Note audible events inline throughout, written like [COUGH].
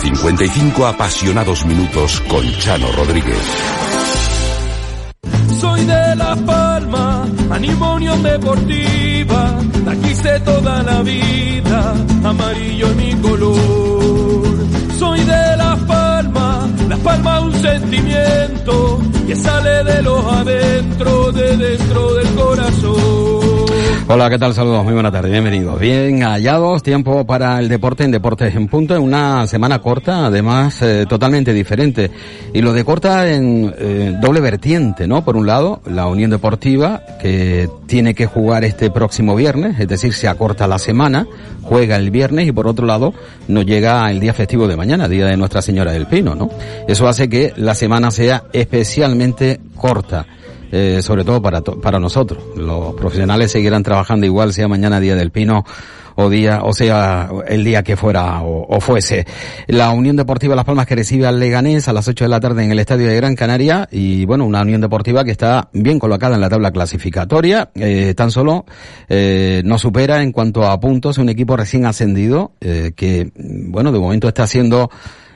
55 apasionados minutos con Chano Rodríguez. Soy de Las Palmas, animo Unión Deportiva. La quise toda la vida, amarillo es mi color. Soy de Las Palmas, Las Palmas un sentimiento que sale de los adentro, de dentro del corazón. Hola, ¿qué tal? Saludos, muy buena tarde, bienvenidos. Bien hallados, tiempo para el deporte en Deportes en Punto, en una semana corta, además eh, totalmente diferente. Y lo de corta en eh, doble vertiente, ¿no? Por un lado, la Unión Deportiva, que tiene que jugar este próximo viernes, es decir, se acorta la semana, juega el viernes y por otro lado, nos llega el día festivo de mañana, Día de Nuestra Señora del Pino, ¿no? Eso hace que la semana sea especialmente corta eh, sobre todo para, para nosotros. Los profesionales seguirán trabajando igual sea mañana Día del Pino o día, o sea, el día que fuera o, o, fuese. La Unión Deportiva Las Palmas que recibe al Leganés a las 8 de la tarde en el Estadio de Gran Canaria y bueno, una Unión Deportiva que está bien colocada en la tabla clasificatoria, eh, tan solo eh, no supera en cuanto a puntos un equipo recién ascendido eh, que bueno, de momento está haciendo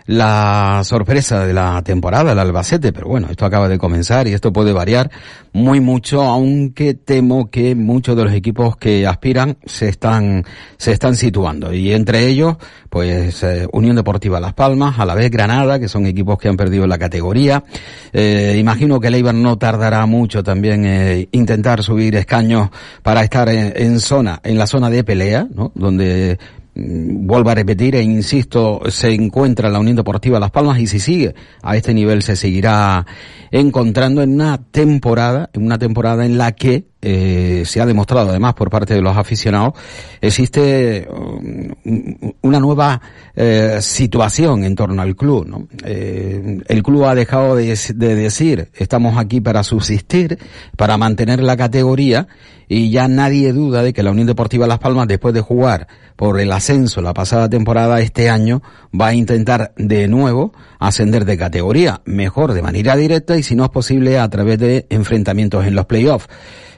la sorpresa de la temporada, el Albacete, pero bueno, esto acaba de comenzar y esto puede variar muy mucho, aunque temo que muchos de los equipos que aspiran se están, se están situando. Y entre ellos, pues, eh, Unión Deportiva Las Palmas, a la vez Granada, que son equipos que han perdido la categoría. Eh, imagino que el Eibar no tardará mucho también eh, intentar subir escaños para estar en, en zona, en la zona de pelea, ¿no? Donde vuelvo a repetir e insisto, se encuentra la Unión Deportiva Las Palmas y si sigue a este nivel se seguirá encontrando en una temporada, en una temporada en la que eh, se ha demostrado además por parte de los aficionados, existe um, una nueva eh, situación en torno al club. Eh, el club ha dejado de, de, decir estamos aquí para subsistir, para mantener la categoría y ya nadie duda de que la Unión Deportiva Las Palmas después de jugar por el ascenso la pasada temporada este año va a intentar de nuevo ascender de categoría, mejor de manera directa y si no es posible a través de enfrentamientos en los playoffs.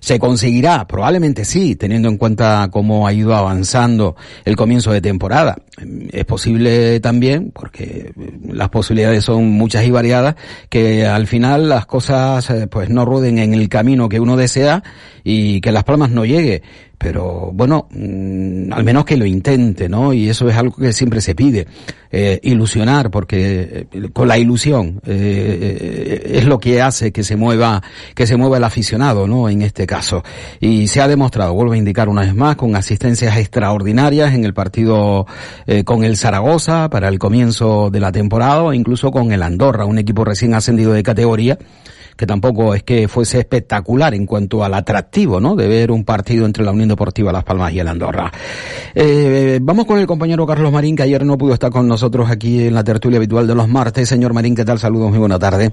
¿Se conseguirá? Probablemente sí, teniendo en cuenta cómo ha ido avanzando el comienzo de temporada. Es posible también, porque las posibilidades son muchas y variadas, que al final las cosas pues no ruden en el camino que uno desea y que Las Palmas no llegue pero bueno, mmm, al menos que lo intente, ¿no? Y eso es algo que siempre se pide, eh, ilusionar, porque eh, con la ilusión eh, es lo que hace que se mueva, que se mueva el aficionado, ¿no? En este caso. Y se ha demostrado, vuelvo a indicar una vez más, con asistencias extraordinarias en el partido eh, con el Zaragoza para el comienzo de la temporada, incluso con el Andorra, un equipo recién ascendido de categoría, que tampoco es que fuese espectacular en cuanto al atractivo, ¿no? De ver un partido entre la Unión Deportiva Las Palmas y el Andorra. Eh, vamos con el compañero Carlos Marín, que ayer no pudo estar con nosotros aquí en la tertulia habitual de los martes. Señor Marín, ¿qué tal? Saludos, muy buena tarde.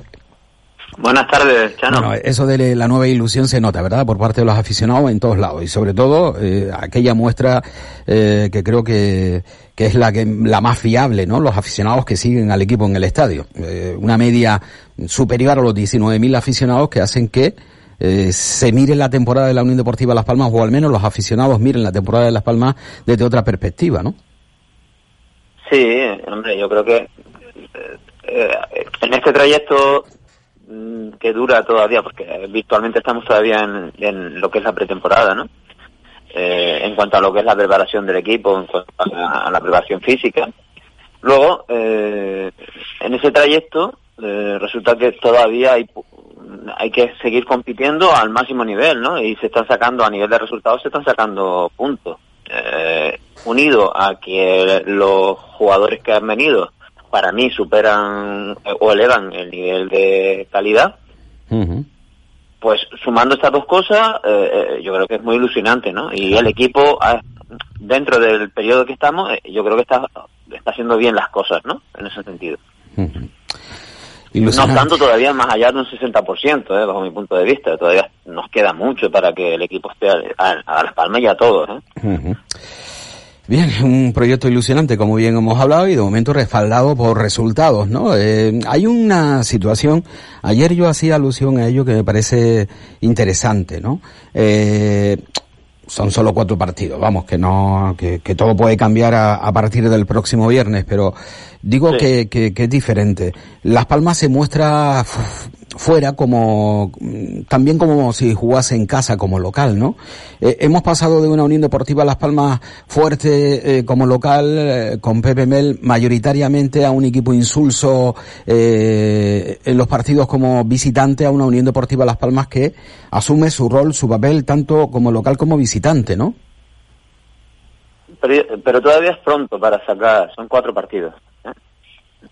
Buenas tardes, Chano. Bueno, eso de la nueva ilusión se nota, ¿verdad? Por parte de los aficionados en todos lados. Y sobre todo, eh, aquella muestra eh, que creo que, que es la, que, la más fiable, ¿no? Los aficionados que siguen al equipo en el estadio. Eh, una media superior a los 19.000 aficionados que hacen que eh, se mire la temporada de la Unión Deportiva Las Palmas, o al menos los aficionados miren la temporada de Las Palmas desde otra perspectiva, ¿no? Sí, hombre, yo creo que eh, eh, en este trayecto que dura todavía, porque virtualmente estamos todavía en, lo que es la pretemporada, ¿no? en cuanto a lo que es la preparación del equipo, en cuanto a la, preparación física. Luego, en ese trayecto, resulta que todavía hay hay que seguir compitiendo al máximo nivel, ¿no? Y se están sacando, a nivel de resultados, se están sacando puntos. Eh, unido a que los jugadores que han venido, para mí, superan eh, o elevan el nivel de calidad, pues sumando estas dos cosas, eh, yo creo que es muy ilusionante, ¿no? Y el equipo, dentro del periodo que estamos, yo creo que está, está haciendo bien las cosas, ¿no? En ese sentido. No tanto todavía más allá de un 60%, eh, bajo mi punto de vista. Todavía nos queda mucho para que el equipo esté a, las palmas y a todos. ¿eh? Bien, un proyecto ilusionante, como bien hemos hablado, y de momento respaldado por resultados, ¿no? Eh, hay una situación, ayer yo hacía alusión a ello que me parece interesante, ¿no? Eh, son solo cuatro partidos, vamos, que no, que, que todo puede cambiar a, a, partir del próximo viernes, pero digo que, que, que, es diferente. Las Palmas se muestra fuera como también como si jugase en casa como local, ¿no? Eh, hemos pasado de una Unión Deportiva Las Palmas fuerte eh, como local eh, con Pepe Mel mayoritariamente a un equipo insulso en los partidos como visitante a una Unión Deportiva Las Palmas que asume su rol, su papel tanto como local como visitante, ¿no? Pero todavía es pronto para sacar, son cuatro partidos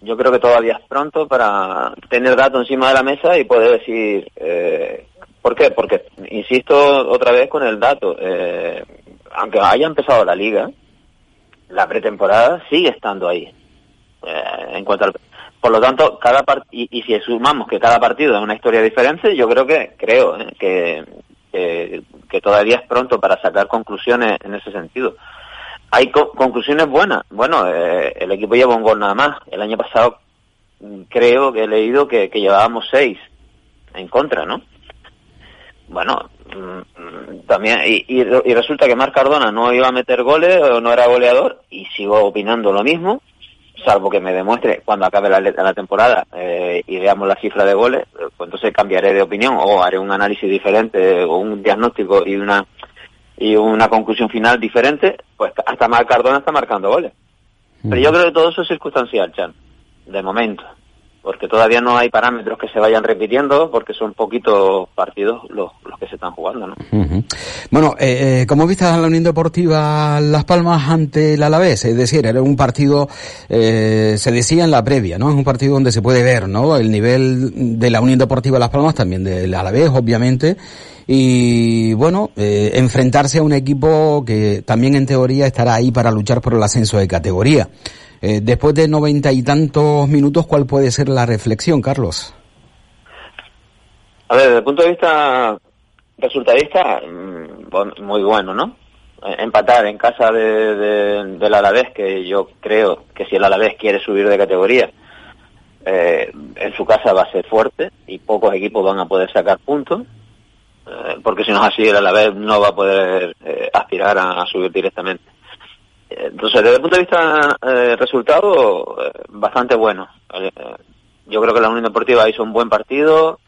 yo creo que todavía es pronto para tener datos encima de la mesa y poder decir, eh, ¿por qué? Porque, insisto otra vez con el dato, eh, aunque haya empezado la liga, la pretemporada sigue estando ahí. Eh, en cuanto al, por lo tanto, cada y, y, si sumamos que cada partido es una historia diferente, yo creo que creo eh, que, que todavía es pronto para sacar conclusiones en ese sentido hay conclusiones buenas. Bueno, eh, el equipo lleva un gol nada más. El año pasado mm, creo que he leído que, llevábamos seis en contra, ¿no? Bueno, mm, también, y, resulta que Marc Cardona no iba a meter goles o no era goleador, y sigo opinando lo mismo, salvo que me demuestre cuando acabe la, la temporada eh, y veamos la cifra de goles, pues entonces cambiaré de opinión o haré un análisis diferente o un diagnóstico y una y una conclusión final diferente, pues hasta Mar Cardona está marcando goles. Pero yo creo que todo eso es circunstancial, Chan, de momento, porque todavía no hay parámetros que se vayan repitiendo, porque son poquitos partidos los, los que se están jugando, ¿no? Bueno, eh, eh, como viste a la Unión Deportiva Las Palmas ante el Alavés, es decir, era un partido, eh, se decía en la previa, ¿no? Es un partido donde se puede ver, ¿no? El nivel de la Unión Deportiva Las Palmas, también del Alavés, obviamente, y bueno, eh, enfrentarse a un equipo que también en teoría estará ahí para luchar por el ascenso de categoría. Eh, después de noventa y tantos minutos, ¿cuál puede ser la reflexión, Carlos? A ver, desde el punto de vista resultadista, mm, muy bueno, ¿no? Eh, empatar en casa de, del Alavés, que yo creo que si el Alavés quiere subir de categoría, en su casa va a ser fuerte y pocos equipos van a poder sacar puntos. Eh, porque si no es así, el Alavés no va a poder eh, aspirar a, subir directamente. Entonces, desde el punto de vista eh, resultado, bastante bueno. yo creo que la Unión Deportiva hizo un buen partido,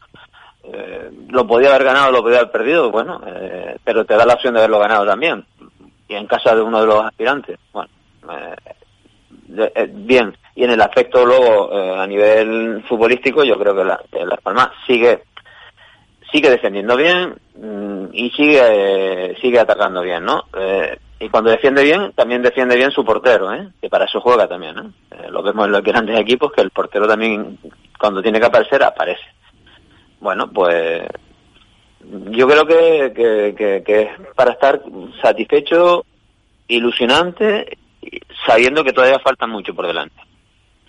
lo podía haber ganado, lo podía haber perdido, bueno, pero te da la opción de haberlo ganado también. Y en casa de uno de los aspirantes, bueno, bien. Y en el aspecto luego, a nivel futbolístico, yo creo que la, Las Palmas sigue sigue defendiendo bien mm, y sigue sigue atacando bien, ¿no? Eh, y cuando defiende bien, también defiende bien su portero, ¿eh? Que para eso juega también, ¿no? Eh, lo vemos en los grandes equipos que el portero también, cuando tiene que aparecer, aparece. Bueno, pues yo creo que, que, que, es para estar satisfecho, ilusionante, sabiendo que todavía falta mucho por delante.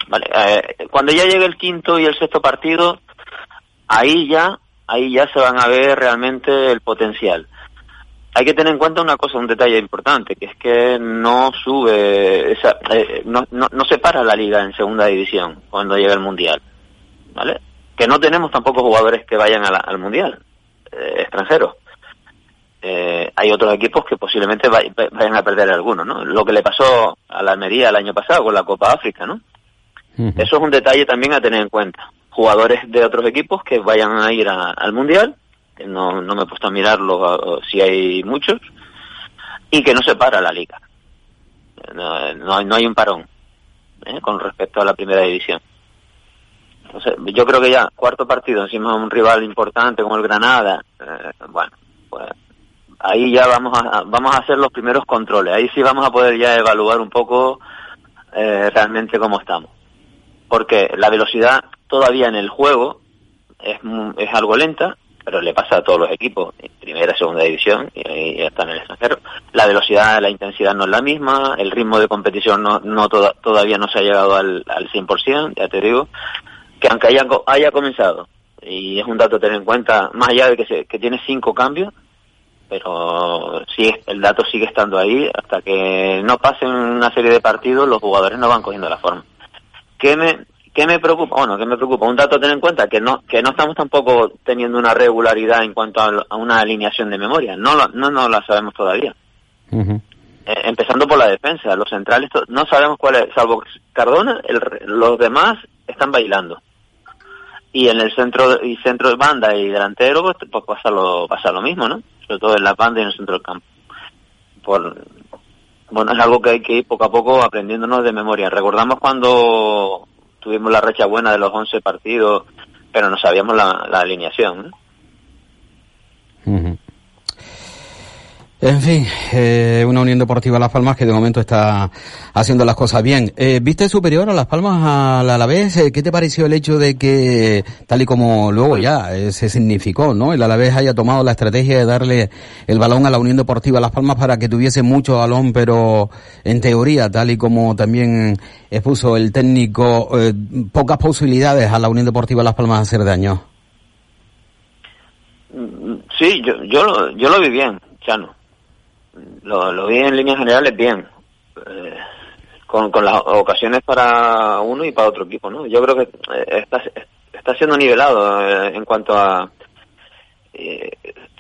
Vale, eh, cuando ya llegue el quinto y el sexto partido, ahí ya, ahí ya se van a ver realmente el potencial. Hay que tener en cuenta una cosa, un detalle importante, que es que no sube, esa, eh, no, no, no se para la liga en segunda división cuando llega el mundial, ¿vale? Que no tenemos tampoco jugadores que vayan al mundial, eh, extranjeros. Eh, hay otros equipos que posiblemente vayan a perder alguno, ¿no? Lo que le pasó a la Almería el año pasado con la Copa África, ¿no? Eso es un detalle también a tener en cuenta. Jugadores de otros equipos que vayan a ir al Mundial, que no, no me he puesto a mirarlo si hay muchos, y que no se para la liga. No, no, hay un parón ¿eh? con respecto a la primera división. Entonces, yo creo que ya, cuarto partido, encima un rival importante como el Granada, eh, bueno, pues ahí ya vamos a, vamos a hacer los primeros controles. Ahí sí vamos a poder ya evaluar un poco eh, realmente cómo estamos porque la velocidad todavía en el juego es, es algo lenta, pero le pasa a todos los equipos, primera, segunda división y, hasta en el extranjero. La velocidad, la intensidad no es la misma, el ritmo de competición no, no todavía no se ha llegado al, al 100%, ya te digo, que aunque haya, comenzado, y es un dato a tener en cuenta, más allá de que, se, que tiene cinco cambios, pero sí, el dato sigue estando ahí, hasta que no pasen una serie de partidos, los jugadores no van cogiendo la forma. ¿Qué qué me preocupa? Bueno, ¿qué me preocupa? Un dato a tener en cuenta, que no, que no estamos tampoco teniendo una regularidad en cuanto a, una alineación de memoria. No, no, no la sabemos todavía. Eh, empezando por la defensa, los centrales, no sabemos cuál es, salvo Cardona, los demás están bailando. Y en el centro y centro de banda y delantero, pues, pues pasa, lo, pasa lo mismo, ¿no? Sobre todo en la banda y en el centro del campo. Por, bueno, es algo que hay que ir poco a poco aprendiéndonos de memoria. Recordamos cuando tuvimos la recha buena de los 11 partidos, pero no sabíamos la, alineación. En fin, eh, una Unión Deportiva Las Palmas que de momento está haciendo las cosas bien. Eh, ¿Viste superior a Las Palmas a la Alavés? Eh, ¿Qué te pareció el hecho de que, tal y como luego ya eh, se significó, ¿no? El Alavés haya tomado la estrategia de darle el balón a la Unión Deportiva Las Palmas para que tuviese mucho balón, pero en teoría, tal y como también expuso el técnico, pocas posibilidades a la Unión Deportiva Las Palmas de hacer daño. Sí, yo, yo, yo lo vi bien, Chano lo, lo vi en líneas generales bien. Eh, con, con las ocasiones para uno y para otro equipo, ¿no? Yo creo que eh, está, está siendo nivelado eh, en cuanto a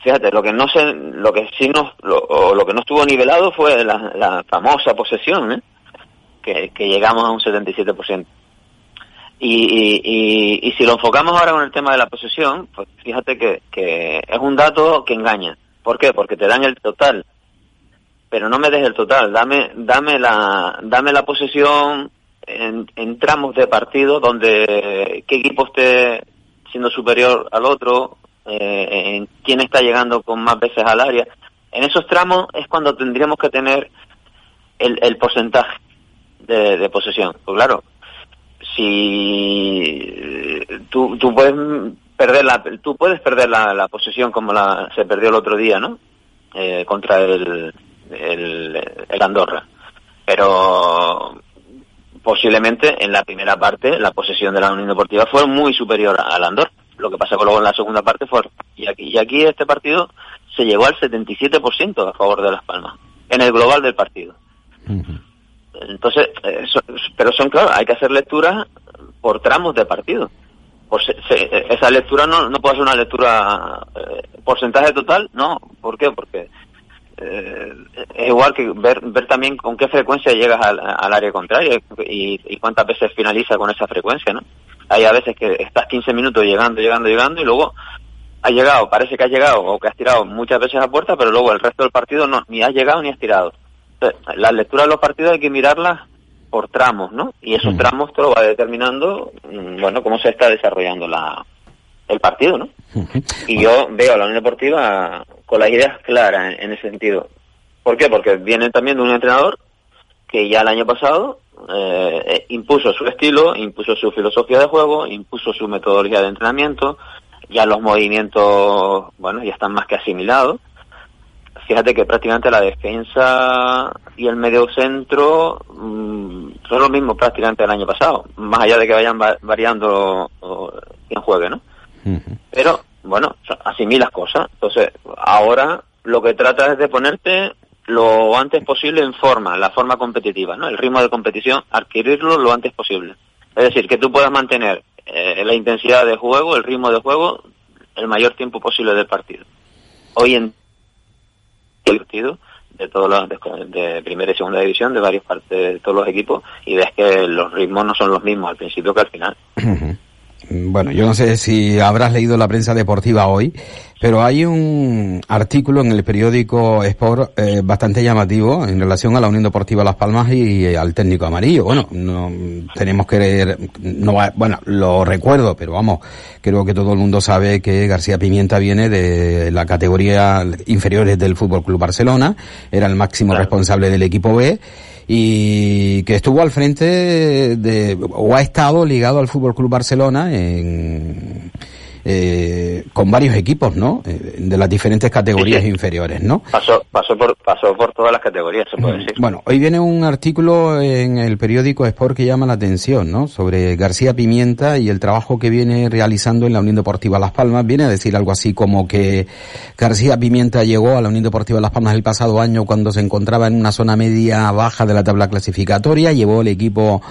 fíjate lo que no se lo que sí no lo, lo que no estuvo nivelado fue la, la famosa posesión ¿eh? que, que llegamos a un 77% y, y, y, y si lo enfocamos ahora con el tema de la posesión pues fíjate que, que es un dato que engaña ¿por qué? porque te dan el total pero no me dejes el total, dame, dame la, dame la posesión en, en tramos de partido donde qué equipo esté siendo superior al otro, eh, en quién está llegando con más veces al área. En esos tramos es cuando tendríamos que tener el, el porcentaje de, de posesión. Pues claro, si tú, tú puedes perder la, tú puedes perder la, la posesión como la, se perdió el otro día, ¿no? Eh, contra el, el, el Andorra. Pero posiblemente en la primera parte la posesión de la Unión Deportiva fue muy superior al Andorra. Lo que pasa que luego en la segunda parte fue y aquí y aquí este partido se llegó al 77% a favor de Las Palmas en el global del partido. Entonces, pero son claro, hay que hacer lecturas por tramos de partido. Por esa lectura no, no puede ser una lectura eh, porcentaje total, no. ¿Por qué? Porque eh, es igual que ver, ver también con qué frecuencia llegas al, área contraria y, cuántas veces finaliza con esa frecuencia, ¿no? Hay a veces que estás 15 minutos llegando, llegando, llegando y luego has llegado, parece que has llegado o que has tirado muchas veces a puerta, pero luego el resto del partido no, ni has llegado ni has tirado. Entonces, las lecturas de los partidos hay que mirarlas por tramos, ¿no? Y esos tramos te lo va determinando, mm, bueno, cómo se está desarrollando la, el partido, ¿no? Y yo veo a la Unión Deportiva con las ideas claras en, ese sentido. ¿Por qué? Porque viene también de un entrenador que ya el año pasado eh, eh, impuso su estilo, impuso su filosofía de juego, impuso su metodología de entrenamiento, ya los movimientos, bueno, ya están más que asimilados. Fíjate que prácticamente la defensa y el medio centro mm, son los mismos prácticamente del año pasado, más allá de que vayan variando quien juegue, ¿no? Pero, bueno, así las cosas. Entonces, ahora lo que trata es de ponerte lo antes posible en forma, la forma competitiva, ¿no? El ritmo de competición, adquirirlo lo antes posible. Es decir, que tú puedas mantener eh, la intensidad de juego, el ritmo de juego, el mayor tiempo posible del partido. Hoy en el partido de todos los de, primera y segunda división de varias partes de todos los equipos y ves que los ritmos no son los mismos al principio que al final. Bueno, yo no sé si habrás leído la prensa deportiva hoy, pero hay un artículo en el periódico Sport eh, bastante llamativo en relación a la Unión Deportiva Las Palmas y, al técnico amarillo. Bueno, no tenemos que no bueno, lo recuerdo, pero vamos, creo que todo el mundo sabe que García Pimienta viene de la categoría inferiores del Fútbol Club Barcelona, era el máximo responsable del equipo B y que estuvo al frente de, o ha estado ligado al Fútbol Club Barcelona en, eh, con varios equipos, ¿no? Eh, de las diferentes categorías inferiores, ¿no? Pasó, pasó, por, pasó por todas las categorías, se puede decir. Bueno, hoy viene un artículo en el periódico Sport que llama la atención, ¿no? Sobre García Pimienta y el trabajo que viene realizando en la Unión Deportiva Las Palmas. Viene a decir algo así como que García Pimienta llegó a la Unión Deportiva Las Palmas el pasado año cuando se encontraba en una zona media baja de la tabla clasificatoria, llevó el equipo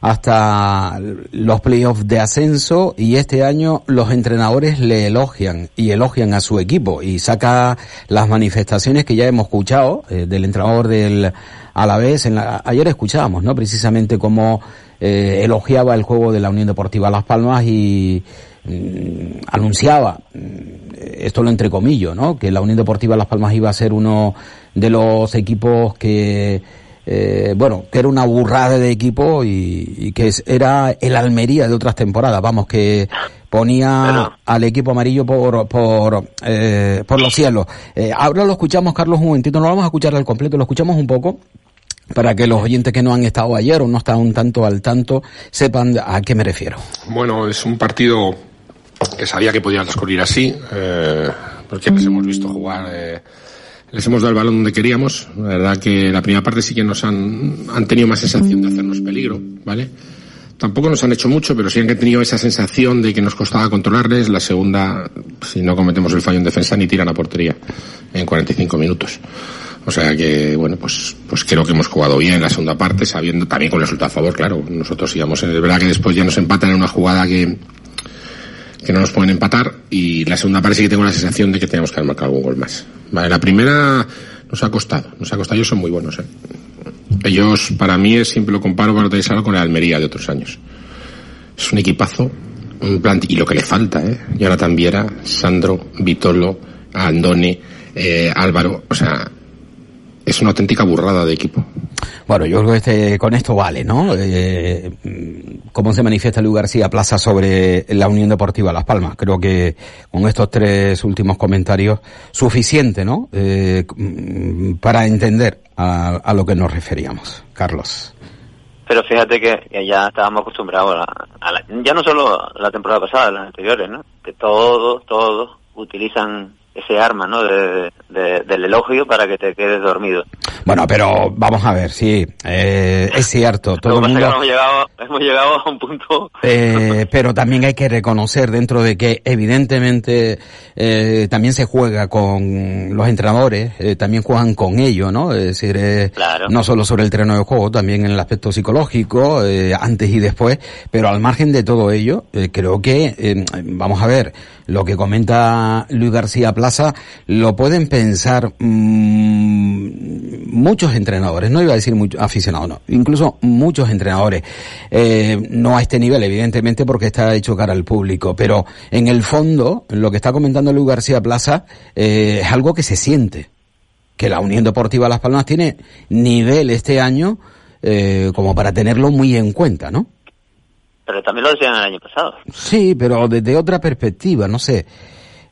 hasta los playoffs de ascenso y este año los entrenadores le elogian y elogian a su equipo y saca las manifestaciones que ya hemos escuchado eh, del entrenador del Alavés. En la, ayer escuchábamos, ¿no? Precisamente cómo eh, elogiaba el juego de la Unión Deportiva Las Palmas y mm, anunciaba, mm, esto lo entrecomillo, ¿no? Que la Unión Deportiva Las Palmas iba a ser uno de los equipos que eh, bueno, que era una burrada de equipo y, que era el Almería de otras temporadas, vamos, que ponía al equipo amarillo por por, eh, por los cielos. Eh, ahora lo escuchamos, Carlos, un momentito, no lo vamos a escuchar al completo, lo escuchamos un poco para que los oyentes que no han estado ayer o no están un tanto al tanto sepan a qué me refiero. Bueno, es un partido que sabía que podía transcurrir así, eh, porque les hemos visto jugar eh, les hemos dado el balón donde queríamos. La verdad que la primera parte sí que nos han, han tenido más sensación de hacernos peligro, ¿vale? Tampoco nos han hecho mucho, pero sí han tenido esa sensación de que nos costaba controlarles. La segunda, si no cometemos el fallo en defensa, ni tiran a portería en 45 minutos. O sea que, bueno, pues, pues creo que hemos jugado bien en la segunda parte, sabiendo también con el resultado a favor, claro. Nosotros íbamos, es verdad que después ya nos empatan en una jugada que, que no nos pueden empatar y la segunda parte sí que tengo la sensación de que tenemos que haber marcado algún gol más. Vale, la primera nos ha costado, nos ha costado, ellos son muy buenos, ¿eh? Ellos, para mí, siempre lo comparo para con el Almería de otros años. Es un equipazo, un plan, y lo que le falta, ¿eh? Jonathan Viera, Sandro, Vitolo, Andone, eh, Álvaro, o sea, es una auténtica burrada de equipo. Bueno, yo creo que este, con esto vale, ¿no? Eh, ¿Cómo se manifiesta Luis García Plaza sobre la Unión Deportiva Las Palmas? Creo que con estos tres últimos comentarios, suficiente, ¿no? Eh, para entender a, lo que nos referíamos. Carlos. Pero fíjate que, ya estábamos acostumbrados a, la, ya no solo la temporada pasada, las anteriores, ¿no? Que todos, todos utilizan ese arma, ¿no? De, del elogio para que te quedes dormido. Bueno, pero vamos a ver, sí, eh, es cierto. Todo el mundo... hemos, llegado, hemos llegado a un punto. Eh, pero también hay que reconocer dentro de que evidentemente eh, también se juega con los entrenadores, eh, también juegan con ellos, ¿no? Es decir, eh, no solo sobre el terreno de juego, también en el aspecto psicológico, antes y después. Pero al margen de todo ello, creo que, vamos a ver, lo que comenta Luis García Plaza, lo pueden pensar mmm, muchos entrenadores, no iba a decir muchos aficionados, no, incluso muchos entrenadores, eh, no a este nivel, evidentemente, porque está hecho cara al público, pero en el fondo, lo que está comentando Luis García Plaza eh, es algo que se siente, que la Unión Deportiva Las Palmas tiene nivel este año eh, como para tenerlo muy en cuenta, ¿no? Pero también lo decían el año pasado. Sí, pero desde otra perspectiva, no sé.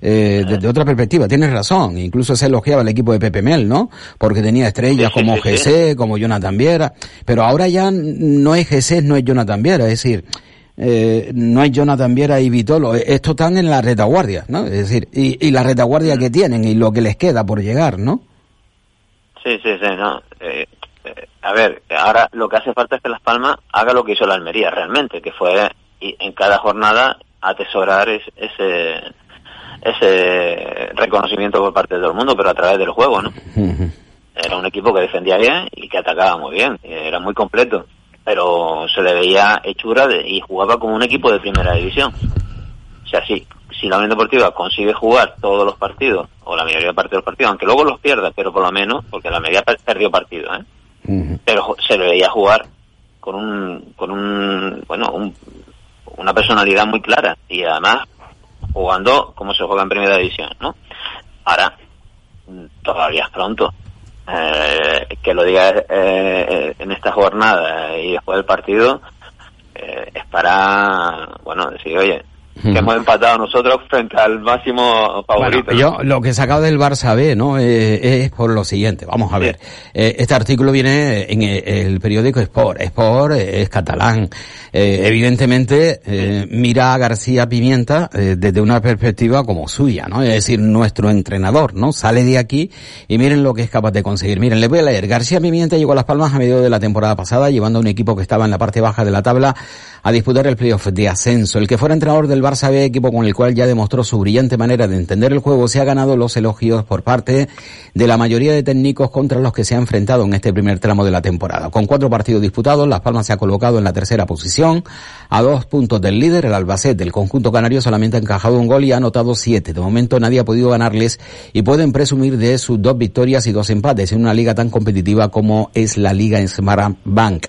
Eh, desde otra perspectiva, tienes razón. Incluso se elogiaba el equipo de Pepe Mel, ¿no? Porque tenía estrellas como GC, como Jonathan Viera. Pero ahora ya no es GC, no es Jonathan Viera. Es decir, eh, no hay Jonathan Viera y Vitolo. Estos están en la retaguardia, ¿no? Es decir, y, y la retaguardia mm. que tienen y lo que les queda por llegar, ¿no? Sí, sí, sí, no. Eh, a ver, ahora lo que hace falta es que Las Palmas haga lo que hizo la Almería realmente, que fue en cada jornada atesorar ese ese reconocimiento por parte de todo el mundo, pero a través del juego, ¿no? Era un equipo que defendía bien y que atacaba muy bien, era muy completo, pero se le veía hechura y jugaba como un equipo de primera división. O sea, sí, si la Unión Deportiva consigue jugar todos los partidos, o la mayoría de partidos partidos, aunque luego los pierda, pero por lo menos, porque la mayoría perdió partidos, ¿eh? Pero se le veía jugar con un, con un, bueno, un, una personalidad muy clara y además jugando como se juega en primera división, ¿no? Ahora, todavía es pronto. Eh, que lo diga eh, en esta jornada y después del partido eh, es para, bueno, decir, oye, que hemos empatado nosotros frente al máximo favorito. yo lo que he sacado del Barça B, ¿no? Eh, es por lo siguiente. Vamos a ver. Eh, este artículo viene en el, periódico Sport. Sport es catalán. Eh, evidentemente mira a García Pimienta desde una perspectiva como suya, ¿no? Es decir, nuestro entrenador, ¿no? Sale de aquí y miren lo que es capaz de conseguir. Miren, le voy a leer. García Pimienta llegó a Las Palmas a medio de la temporada pasada, llevando a un equipo que estaba en la parte baja de la tabla a disputar el playoff de ascenso. El que fuera entrenador del Barça B, equipo con el cual ya demostró su brillante manera de entender el juego, se ha ganado los elogios por parte de la mayoría de técnicos contra los que se ha enfrentado en este primer tramo de la temporada. Con cuatro partidos disputados, Las Palmas se ha colocado en la tercera posición, a dos puntos del líder, el Albacete. El conjunto canario solamente ha encajado un gol y ha anotado siete. De momento nadie ha podido ganarles y pueden presumir de sus dos victorias y dos empates en una liga tan competitiva como es la liga en Bank,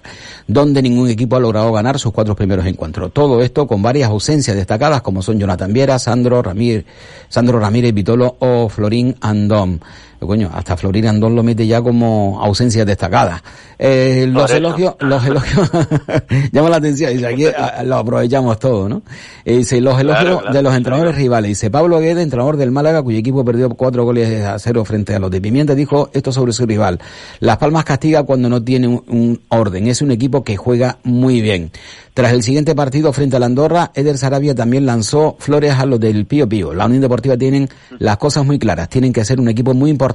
donde ningún equipo ha logrado ganar sus cuatro primeros encuentros. Todo esto con varias ausencias destacadas como son Jonathan Viera, Sandro Sandro Ramírez Vitolo o Florín Andón. Coño, hasta Florín Andón lo mete ya como ausencia destacada. Eh, los elogios, los elogios, [LAUGHS] llama la atención, dice, aquí lo aprovechamos todo, ¿no? Eh, dice, los elogios de los entrenadores rivales. Dice, Pablo Guede, entrenador del Málaga, cuyo equipo perdió cuatro goles a cero frente a los de Pimienta, dijo esto sobre su rival. Las Palmas castiga cuando no tiene un orden. Es un equipo que juega muy bien. Tras el siguiente partido frente a la Andorra, Eder Sarabia también lanzó flores a los del Pío Pío. La Unión Deportiva tienen las cosas muy claras, tienen que ser un equipo muy importante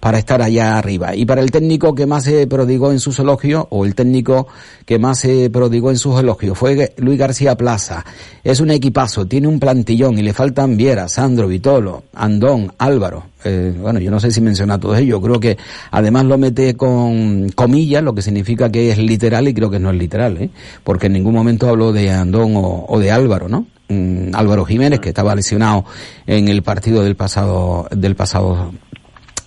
para estar allá arriba. Y para el técnico que más se prodigó en sus elogios, o el técnico que más se prodigó en sus elogios, fue Luis García Plaza. Es un equipazo, tiene un plantillón y le faltan Viera, Sandro, Vitolo, Andón, Álvaro. Eh, bueno, yo no sé si menciona todo ello, creo que además lo mete con comillas, lo que significa que es literal y creo que no es literal, ¿eh? porque en ningún momento habló de Andón o, de Álvaro, ¿no? Mm, Álvaro Jiménez, que estaba lesionado en el partido del pasado, del pasado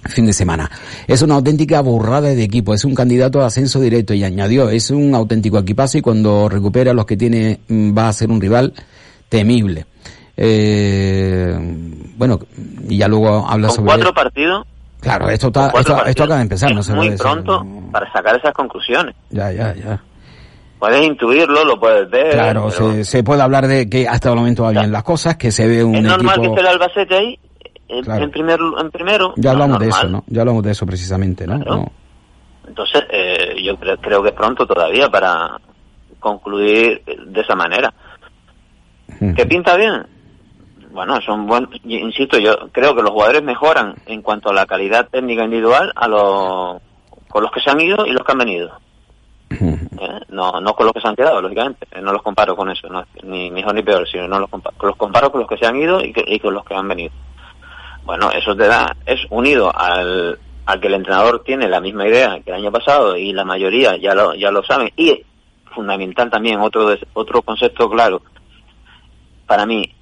fin de semana. Es una auténtica burrada de equipo, es un candidato a ascenso directo y añadió, es un auténtico equipazo y cuando recupera a los que tiene mm, va a ser un rival temible. Eh, bueno, y ya luego habla ¿Con sobre... cuatro partidos? Claro, esto, está, esto, esto, acaba de empezar, no se muy pronto para sacar esas conclusiones. Ya, ya, ya. Puedes intuirlo, lo puedes ver. Claro, se, se, puede hablar de que hasta el momento va bien las cosas, que se ve un Es normal equipo... que esté el Albacete ahí, en, Claro. en, primer, en primero. Ya hablamos de normal. eso, ¿no? Ya hablamos de eso precisamente, ¿no? Claro. No. Entonces, eh, yo creo, creo que es pronto todavía para concluir de esa manera. ¿Que pinta bien? Bueno, son buenos, insisto, yo creo que los jugadores mejoran en cuanto a la calidad técnica individual a los, con los que se han ido y los que han venido. ¿eh? No, no con los que se han quedado, lógicamente. Eh, No los comparo con eso, no, ni mejor ni peor, sino no los comparo, los comparo con los que se han ido y, que- y con los que han venido. Bueno, eso te da, es unido al, que el entrenador tiene la misma idea que el año pasado y la mayoría ya lo, ya lo saben. Y fundamental también, otro, otro concepto claro, para mí,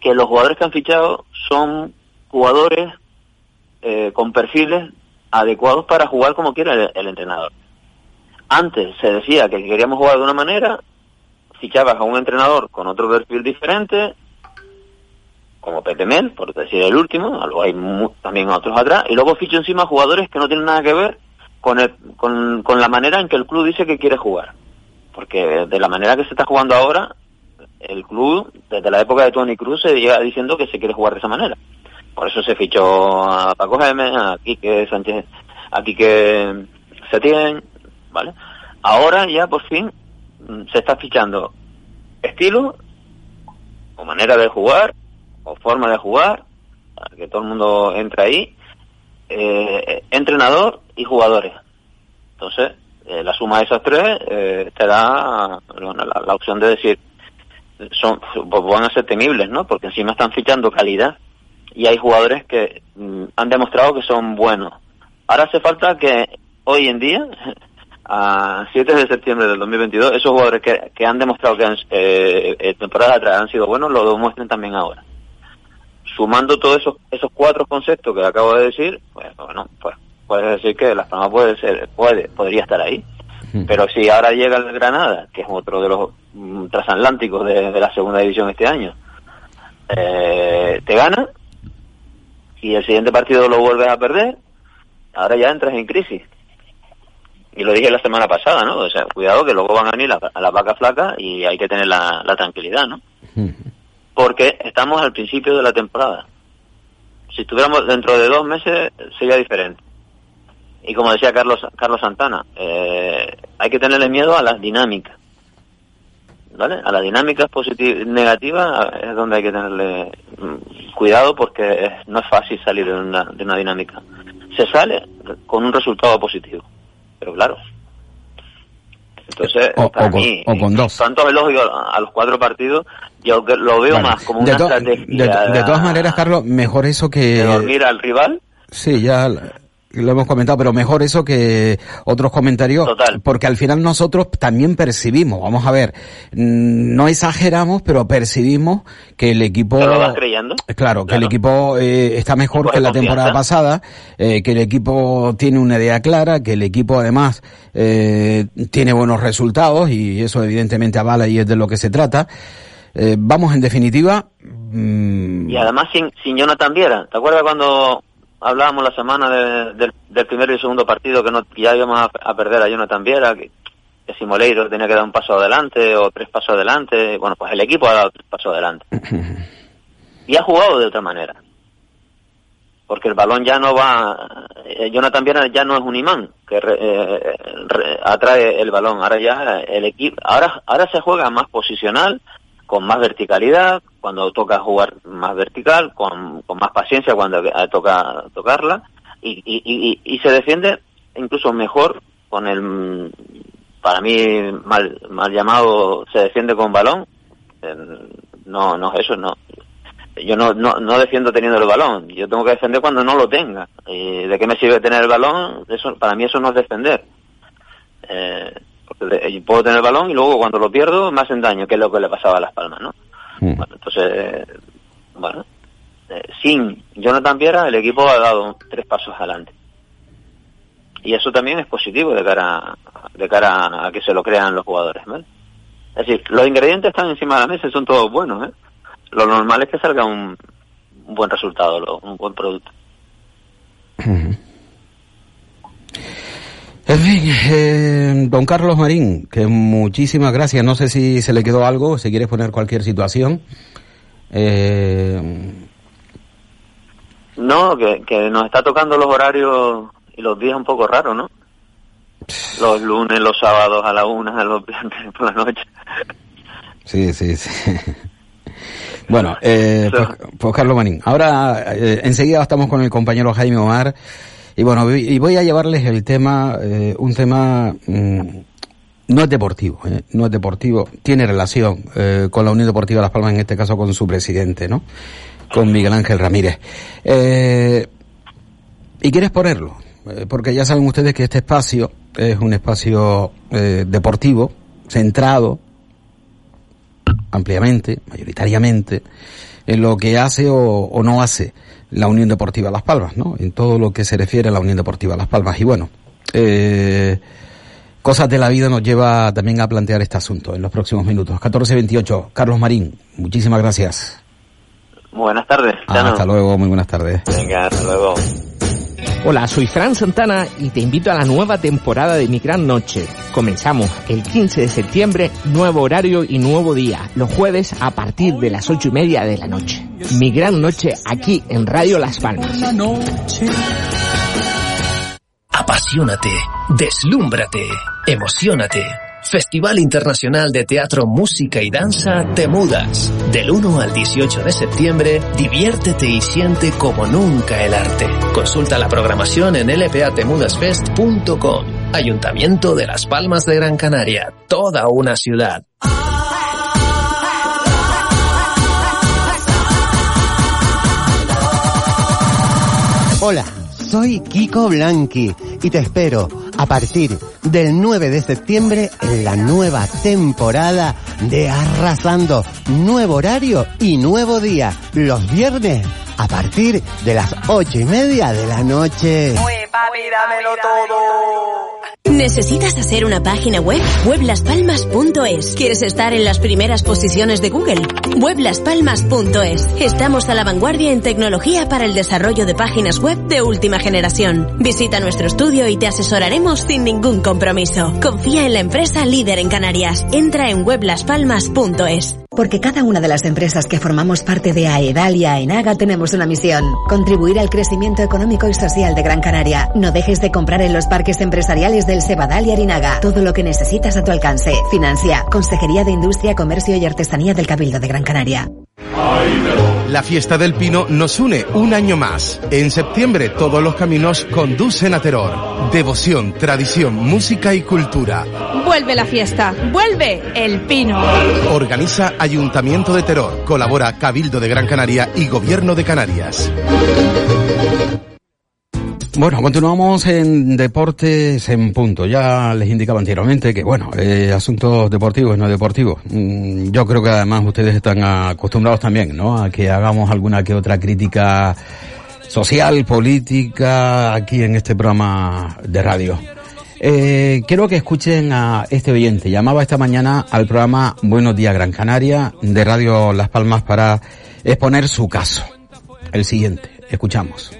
que los jugadores que han fichado son jugadores eh, con perfiles adecuados para jugar como quiera el, el entrenador. Antes se decía que queríamos jugar de una manera, fichabas a un entrenador con otro perfil diferente, como Petemel, por decir el último, luego hay mu- también otros atrás, y luego ficho encima jugadores que no tienen nada que ver con, el- con, con la manera en que el club dice que quiere jugar. Porque de la manera que se está jugando ahora, el club, desde la época de Tony Cruz, se llega diciendo que se quiere jugar de esa manera. Por eso se fichó a Paco Gémez, a Quique Sánchez, a Quique Setién, ¿vale? Ahora ya por fin mm, se está fichando estilo o manera de jugar o forma de jugar, que todo el mundo entre ahí, eh, entrenador y jugadores. Entonces, eh, la suma de esas tres eh, te da bueno, la, opción de decir son pues van a ser temibles, ¿no? Porque encima están fichando calidad y hay jugadores que mm, han demostrado que son buenos. Ahora hace falta que hoy en día, [LAUGHS] a 7 de septiembre del 2022, esos jugadores que, que han demostrado que en eh, eh, temporadas atrás han sido buenos, lo demuestren también ahora. Sumando todos esos, esos cuatro conceptos que acabo de decir, pues bueno, pues puedes decir que Las Palmas puede ser, puede, podría estar ahí. Pero si ahora llega el Granada, que es otro de los mm, transatlánticos de, de, la segunda división este año, eh, te gana y el siguiente partido lo vuelves a perder, ahora ya entras en crisis. Y lo dije la semana pasada, ¿no? O sea, cuidado que luego van a venir a la vaca flaca y hay que tener la, la tranquilidad, ¿no? Porque estamos al principio de la temporada. Si estuviéramos dentro de dos meses sería diferente. Y como decía Carlos Carlos Santana, eh, hay que tenerle miedo a las dinámicas. ¿Vale? A las dinámicas positivas negativas es donde hay que tenerle mm, cuidado porque no es fácil salir de una, de una dinámica. Se sale con un resultado positivo, pero claro. Entonces, o, para o con, mí, o con dos. tanto lógico a los cuatro partidos, yo lo veo más como de, una to- estrategia de- de todas maneras, Carlos, mejor eso que... de dormir al rival Sí, ya lo hemos comentado, pero mejor eso que otros comentarios, Total. porque al final nosotros también percibimos, vamos a ver, no exageramos, pero percibimos que el equipo... ¿Te lo vas creyendo? Claro, que el equipo eh, está mejor que la confianza. temporada pasada, eh, que el equipo tiene una idea clara, que el equipo además eh, tiene buenos resultados y eso evidentemente avala y es de lo que se trata. Eh, vamos, en definitiva... mm, Y además sin, sin Jonathan Viera. ¿Te acuerdas cuando hablábamos la semana de- del, del primer y segundo partido que, no, que ya íbamos a, a perder a Jonathan Viera? Que, que si Moleiro tenía que dar un paso adelante o tres pasos adelante. Bueno, pues el equipo ha dado tres pasos adelante. [LAUGHS] y ha jugado de otra manera. Porque el balón ya no va. eh, Jonathan Viera ya no es un imán que re- eh, re- atrae el balón. Ahora ya el equipo. Ahora, ahora se juega más posicional, con más verticalidad, cuando toca jugar más vertical, con, con más paciencia cuando toca tocarla, y, y, y, se defiende incluso mejor con el, para mí, mal, mal llamado, se defiende con balón. Eh, No, no, eso no. Yo no, no, no defiendo teniendo el balón, yo tengo que defender cuando no lo tenga. ¿Y ¿De qué me sirve tener el balón? Eso, para mí eso no es defender. Eh, puedo tener el balón y luego cuando lo pierdo me hacen daño, que es lo que le pasaba a Las Palmas, ¿no? Mm. Bueno, entonces, eh, bueno, eh, sin Jonathan Viera el equipo ha dado tres pasos adelante. Y eso también es positivo de cara, de cara a que se lo crean los jugadores, ¿vale? Es decir, los ingredientes están encima de la mesa y son todos buenos, ¿eh? Lo normal es que salga un, un buen resultado, lo- un buen producto. En fin, eh, don Carlos Marín, que muchísimas gracias. No sé si se le quedó algo, si quieres poner cualquier situación. Eh, No, que, que nos está tocando los horarios y los días un poco raros, ¿no? Los lunes, los sábados a la una, los viernes por la noche. sí, sí, sí. [LAUGHS] Bueno, eh, pues, pues Carlos Marín, ahora eh, enseguida estamos con el compañero Jaime Omar y bueno, y voy a llevarles el tema, eh, un tema mm, no es deportivo, eh, no es deportivo, tiene relación eh, con la Unión Deportiva Las Palmas, en este caso con su presidente, ¿no? Con Miguel Ángel Ramírez. Y quieres ponerlo, porque ya saben ustedes que este espacio es un espacio deportivo, centrado ampliamente, mayoritariamente, en lo que hace o no hace la Unión Deportiva Las Palmas, ¿no? En todo lo que se refiere a la Unión Deportiva Las Palmas. Y bueno, eh, cosas de la vida nos lleva también a plantear este asunto en los próximos minutos. 14.28, Carlos Marín, muchísimas gracias. Buenas tardes. Ah, hasta luego, muy buenas tardes. Venga, hasta luego. Hola, soy Fran Santana y te invito a la nueva temporada de Mi Gran Noche. Comenzamos el 15 de septiembre, nuevo horario y nuevo día, los jueves a partir de las ocho y media de la noche. Mi Gran Noche aquí en Radio Las Palmas. Apasionate, deslúmbrate, emocionate. Festival Internacional de Teatro, Música y Danza Te Mudas. Del 1 al 18 de septiembre, diviértete y siente como nunca el arte. Consulta la programación en lpatemudasfest.com. Ayuntamiento de Las Palmas de Gran Canaria, toda una ciudad. Hola, soy Kiko Blanqui y te espero a partir del 9 de septiembre en la nueva temporada de Arrasando. Nuevo horario y nuevo día. Los viernes a partir de las ocho y media de la noche. ¿Necesitas hacer una página web? Weblaspalmas.es. ¿Quieres estar en las primeras posiciones de Google? Weblaspalmas.es. Estamos a la vanguardia en tecnología para el desarrollo de páginas web de última generación. Visita nuestro estudio y te asesoraremos sin ningún compromiso. Confía en la empresa líder en Canarias. Entra en weblaspalmas.es. Porque cada una de las empresas que formamos parte de AEDAL y AENAGA tenemos una misión. Contribuir al crecimiento económico y social de Gran Canaria. No dejes de comprar en los parques empresariales del Sebadal y Arinaga. Todo lo que necesitas a tu alcance. Financia. Consejería de Industria, Comercio y Artesanía del Cabildo de Gran Canaria. La fiesta del Pino nos une un año más. En septiembre todos los caminos conducen a Terror. Devoción, tradición, música y cultura. Vuelve la fiesta, vuelve el Pino. Organiza Ayuntamiento de Terror. Colabora Cabildo de Gran Canaria y Gobierno de Canarias. Bueno, continuamos en deportes en punto. Ya les indicaba anteriormente que, bueno, eh, asuntos deportivos no deportivos. Mm, yo creo que además ustedes están acostumbrados también, ¿no? A que hagamos alguna que otra crítica social, política, aquí en este programa de radio. Eh, quiero que escuchen a este oyente. Llamaba esta mañana al programa Buenos Días Gran Canaria de Radio Las Palmas para exponer su caso. El siguiente. Escuchamos.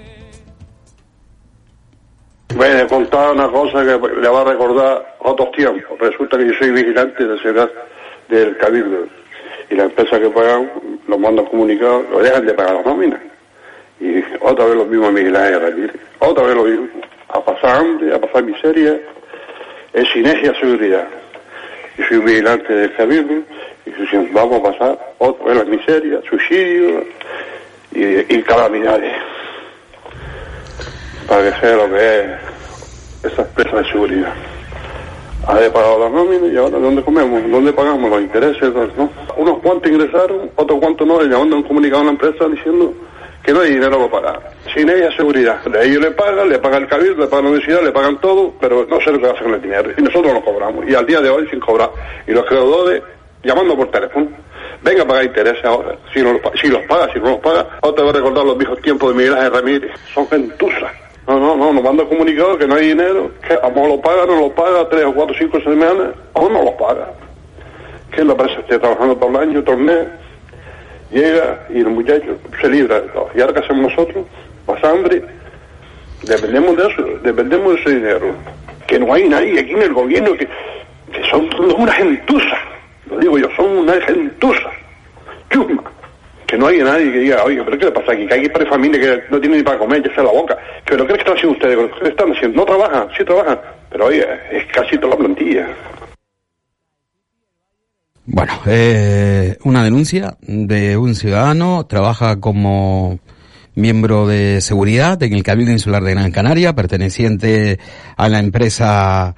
Bueno, he contado una cosa que le va a recordar otros tiempos. Resulta que yo soy vigilante de seguridad del Cabildo y la empresa que pagan los mandan comunicados, lo dejan de pagar las nóminas. Y otra vez los mismos vigilantes Otra vez lo mismo. A pasar hambre, a pasar miseria. Es sinergia seguridad. Yo soy vigilante del Cabildo y dicen, vamos a pasar otra vez las miserias, suicidios y, y calamidades para que sea lo que es esa empresa de seguridad. Ha pagado la nómina y ahora ¿dónde comemos? ¿Dónde pagamos los intereses? ¿no? Unos cuantos ingresaron, otros cuantos no, y llamando un comunicado a la empresa diciendo que no hay dinero para pagar. Sin ella seguridad. De ellos le pagan, le pagan el cabildo, le pagan la universidad, le pagan todo, pero no sé lo que hacen con el dinero. Y nosotros lo cobramos. Y al día de hoy sin cobrar. Y los creadores llamando por teléfono. Venga a pagar intereses ahora. Si, no los, si los paga, si no los paga. Ahora te voy a recordar los viejos tiempos de Miguel Ángel Ramírez. Son gentusas. No, no, no, nos manda comunicado que no hay dinero, que a lo paga, no lo paga, tres o cuatro, cinco semanas, o no lo paga. Que la empresa esté trabajando todo el año, todo el mes, llega y el muchacho se libra. ¿Y ahora qué hacemos nosotros? Pasa hambre, dependemos de eso, dependemos de ese dinero. Que no hay nadie aquí en el gobierno que, que son una gentuza, lo digo yo, son una gentuza, chusma que no hay nadie que diga, oye, pero ¿qué le pasa aquí? Que hay para familia que no tiene ni para comer, ya sea la boca. ¿Pero qué están haciendo ustedes? ¿Qué están haciendo? No trabajan, sí trabajan, pero oye, es casi toda la plantilla. Bueno, eh, una denuncia de un ciudadano, trabaja como miembro de seguridad en el Cabildo Insular de Gran Canaria, perteneciente a la empresa,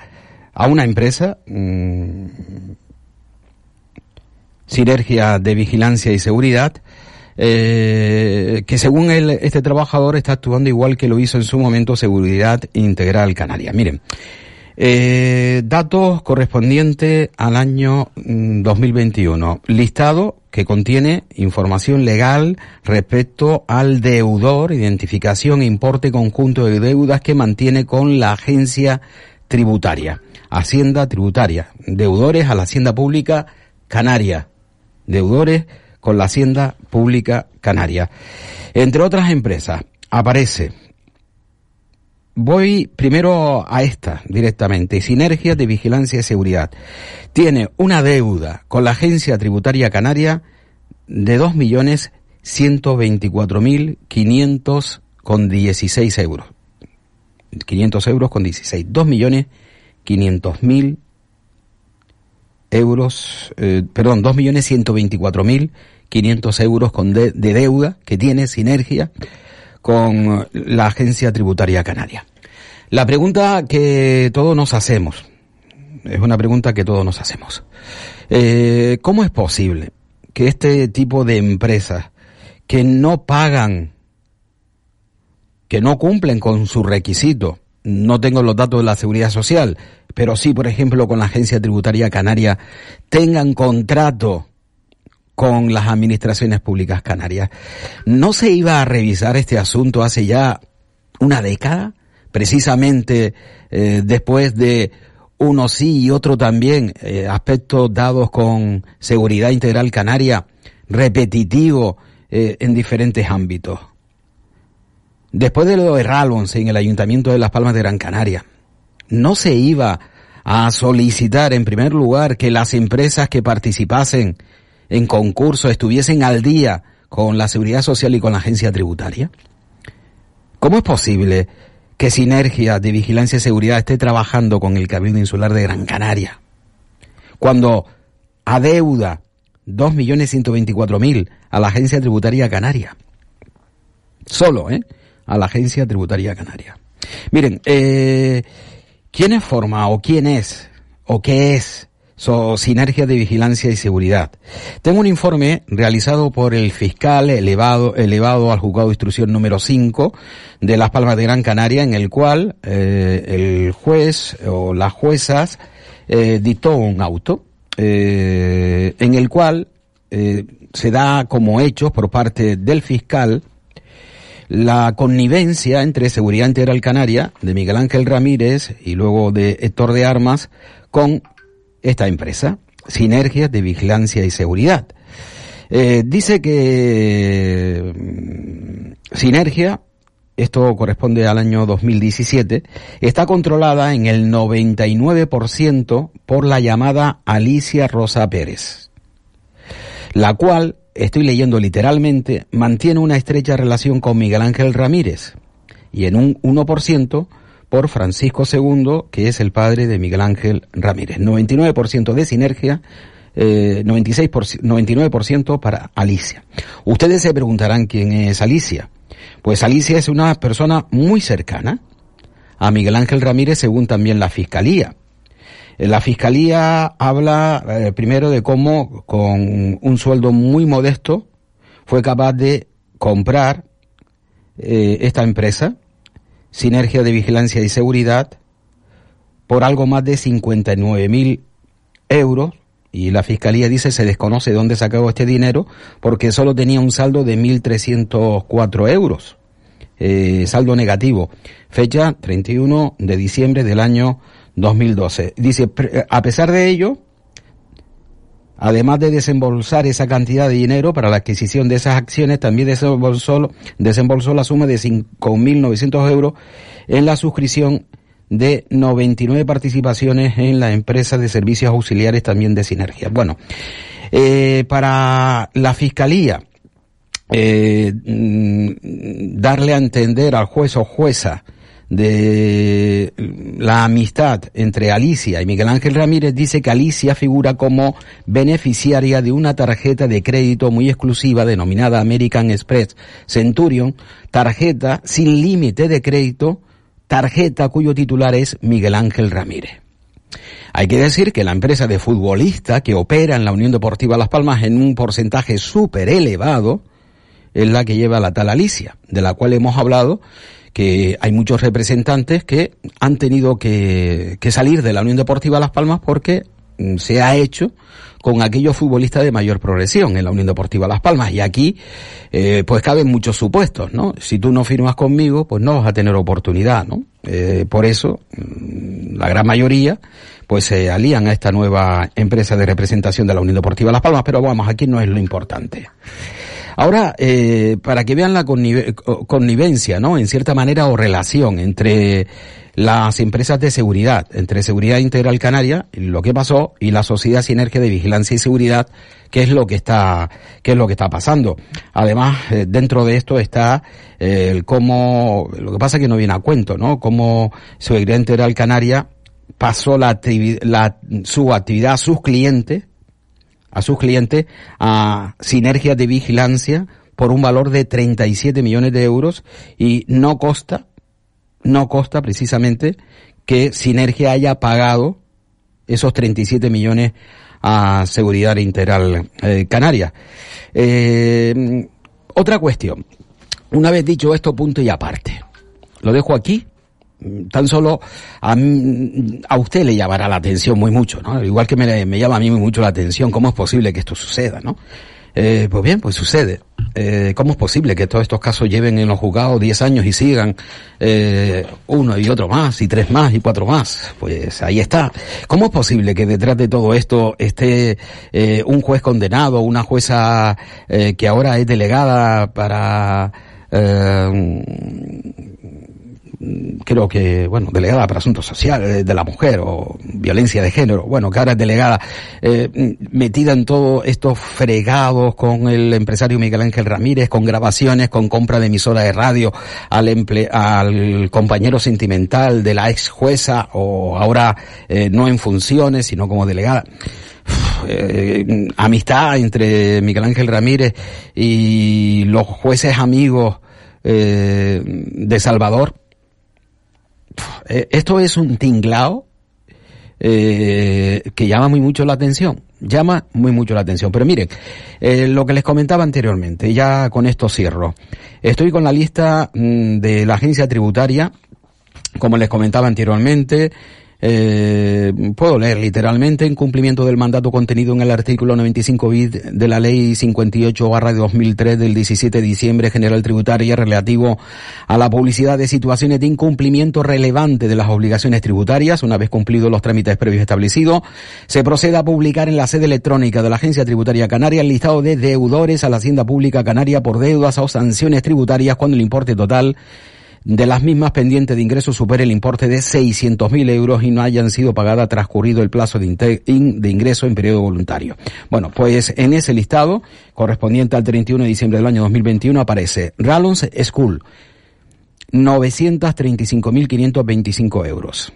a una empresa, mmm, Sinergia de Vigilancia y Seguridad, eh, que según él, este trabajador está actuando igual que lo hizo en su momento Seguridad Integral Canaria. Miren, eh, datos correspondientes al año 2021. Mm, Listado que contiene información legal respecto al deudor, identificación importe conjunto de deudas que mantiene con la agencia tributaria. Hacienda tributaria. Deudores a la Hacienda Pública Canaria deudores con la Hacienda Pública Canaria. Entre otras empresas, aparece, voy primero a esta directamente, Sinergia de Vigilancia y Seguridad. Tiene una deuda con la Agencia Tributaria Canaria de dos millones ciento veinticuatro mil quinientos con dieciséis euros. 500 euros con 16. Dos millones quinientos mil euros, eh, perdón, dos millones ciento veinticuatro mil quinientos euros con de, deuda que tiene Sinergia con la Agencia Tributaria Canaria. La pregunta que todos nos hacemos, es una pregunta que todos nos hacemos. Eh, ¿Cómo es posible que este tipo de empresas que no pagan que no cumplen con su requisito. No tengo los datos de la seguridad social, pero sí, por ejemplo, con la Agencia Tributaria Canaria, tengan contrato con las administraciones públicas canarias. ¿No se iba a revisar este asunto hace ya una década? Precisamente eh, después de uno sí y otro también, eh, aspectos dados con seguridad integral canaria, repetitivo eh, en diferentes ámbitos. Después de lo de Ralons en el Ayuntamiento de Las Palmas de Gran Canaria, no se iba a solicitar en primer lugar que las empresas que participasen en concurso estuviesen al día con la seguridad social y con la agencia tributaria? ¿Cómo es posible que Sinergia de Vigilancia y Seguridad esté trabajando con el Cabildo Insular de Gran Canaria cuando adeuda 2.124.000 a la agencia tributaria canaria? Solo, ¿eh? A la agencia tributaria canaria. Miren, eh, ¿quién forma o quién es o qué es So, sinergia de vigilancia y seguridad. Tengo un informe realizado por el fiscal elevado, elevado al juzgado de instrucción número 5 de Las Palmas de Gran Canaria, en el cual eh, el juez o las juezas eh, dictó un auto, eh, en el cual eh, se da como hechos por parte del fiscal la connivencia entre Seguridad Integral Canaria, de Miguel Ángel Ramírez y luego de Héctor de Armas, con esta empresa, Sinergias de Vigilancia y Seguridad. Eh, dice que mm, Sinergia, esto corresponde al año 2017, está controlada en el 99% por la llamada Alicia Rosa Pérez, la cual, estoy leyendo literalmente, mantiene una estrecha relación con Miguel Ángel Ramírez y en un 1% por Francisco II, que es el padre de Miguel Ángel Ramírez. 99% de sinergia, eh, 96%, 99% para Alicia. Ustedes se preguntarán quién es Alicia. Pues Alicia es una persona muy cercana a Miguel Ángel Ramírez, según también la Fiscalía. Eh, la Fiscalía habla eh, primero de cómo con un sueldo muy modesto fue capaz de comprar eh, esta empresa Sinergia de Vigilancia y Seguridad por algo más de 59 mil euros. Y la fiscalía dice se desconoce dónde sacó este dinero porque solo tenía un saldo de 1.304 euros, saldo negativo, fecha 31 de diciembre del año 2012. Dice, a pesar de ello, además de desembolsar esa cantidad de dinero para la adquisición de esas acciones, también desembolsó, desembolsó la suma de 5.900 euros en la suscripción de 99 participaciones en la empresa de servicios auxiliares también de Sinergia. Bueno, eh, para la Fiscalía, eh, mm, darle a entender al juez o jueza de la amistad entre Alicia y Miguel Ángel Ramírez dice que Alicia figura como beneficiaria de una tarjeta de crédito muy exclusiva denominada American Express Centurion, tarjeta sin límite de crédito, tarjeta cuyo titular es Miguel Ángel Ramírez. Hay que decir que la empresa de futbolista que opera en la Unión Deportiva Las Palmas en un porcentaje súper elevado es la que lleva la tal Alicia, de la cual hemos hablado que hay muchos representantes que han tenido que, salir de la Unión Deportiva Las Palmas porque mm, se ha hecho con aquellos futbolistas de mayor progresión en la Unión Deportiva Las Palmas. Y aquí, eh, pues caben muchos supuestos, ¿no? Si tú no firmas conmigo, pues no vas a tener oportunidad, ¿no? Eh, por eso, mm, la gran mayoría, pues se alían a esta nueva empresa de representación de la Unión Deportiva Las Palmas, pero vamos, aquí no es lo importante. Ahora, eh, para que vean la connivencia, ¿no? En cierta manera, o relación entre las empresas de seguridad, entre Seguridad Integral Canaria, lo que pasó, y la Sociedad Sinergia de Vigilancia y Seguridad, que es lo que está, qué es lo que está pasando. Además, eh, dentro de esto está eh, el cómo, lo que pasa es que no viene a cuento, ¿no? Cómo Seguridad Integral Canaria pasó la, la, su actividad a sus clientes a sus clientes a sinergias de vigilancia por un valor de 37 millones de euros y no costa, no costa precisamente que Sinergia haya pagado esos 37 millones a Seguridad Integral eh, Canaria. Eh, otra cuestión. Una vez dicho esto, punto y aparte. Lo dejo aquí. Tan solo a, a usted le llamará la atención muy mucho, ¿no? Igual que me, me llama a mí muy mucho la atención, ¿cómo es posible que esto suceda, no? Eh, pues bien, pues sucede. Eh, ¿Cómo es posible que todos estos casos lleven en los juzgados 10 años y sigan eh, uno y otro más, y tres más, y cuatro más? Pues ahí está. ¿Cómo es posible que detrás de todo esto esté eh, un juez condenado, una jueza eh, que ahora es delegada para... eh, creo que, bueno, delegada para asuntos sociales de la mujer o violencia de género, bueno, que ahora es delegada, eh, metida en todos estos fregados con el empresario Miguel Ángel Ramírez, con grabaciones, con compra de emisora de radio al, emple al compañero sentimental de la ex jueza o ahora eh, no en funciones, sino como delegada. Eh, amistad entre Miguel Ángel Ramírez y los jueces amigos de Salvador. Eh, Esto es un tinglao eh, que llama muy mucho la atención. Llama muy mucho la atención. Pero miren, eh, lo que les comentaba anteriormente, ya con esto cierro. Estoy con la lista mm, de la agencia tributaria, como les comentaba anteriormente. Eh, puedo leer literalmente en cumplimiento del mandato contenido en el artículo 95 bis de la ley 58 barra de 2003 del 17 de diciembre general tributaria relativo a la publicidad de situaciones de incumplimiento relevante de las obligaciones tributarias. Una vez cumplidos los trámites previos establecidos se procede a publicar en la sede electrónica de la agencia tributaria canaria el listado de deudores a la hacienda pública canaria por deudas o sanciones tributarias cuando el importe total de las mismas pendientes de ingresos supere el importe de 600.000 euros y no hayan sido pagadas transcurrido el plazo de, ingreso en periodo voluntario. Bueno, pues en ese listado, correspondiente al 31 de diciembre del año 2021, aparece Rallons School, 935.525 euros.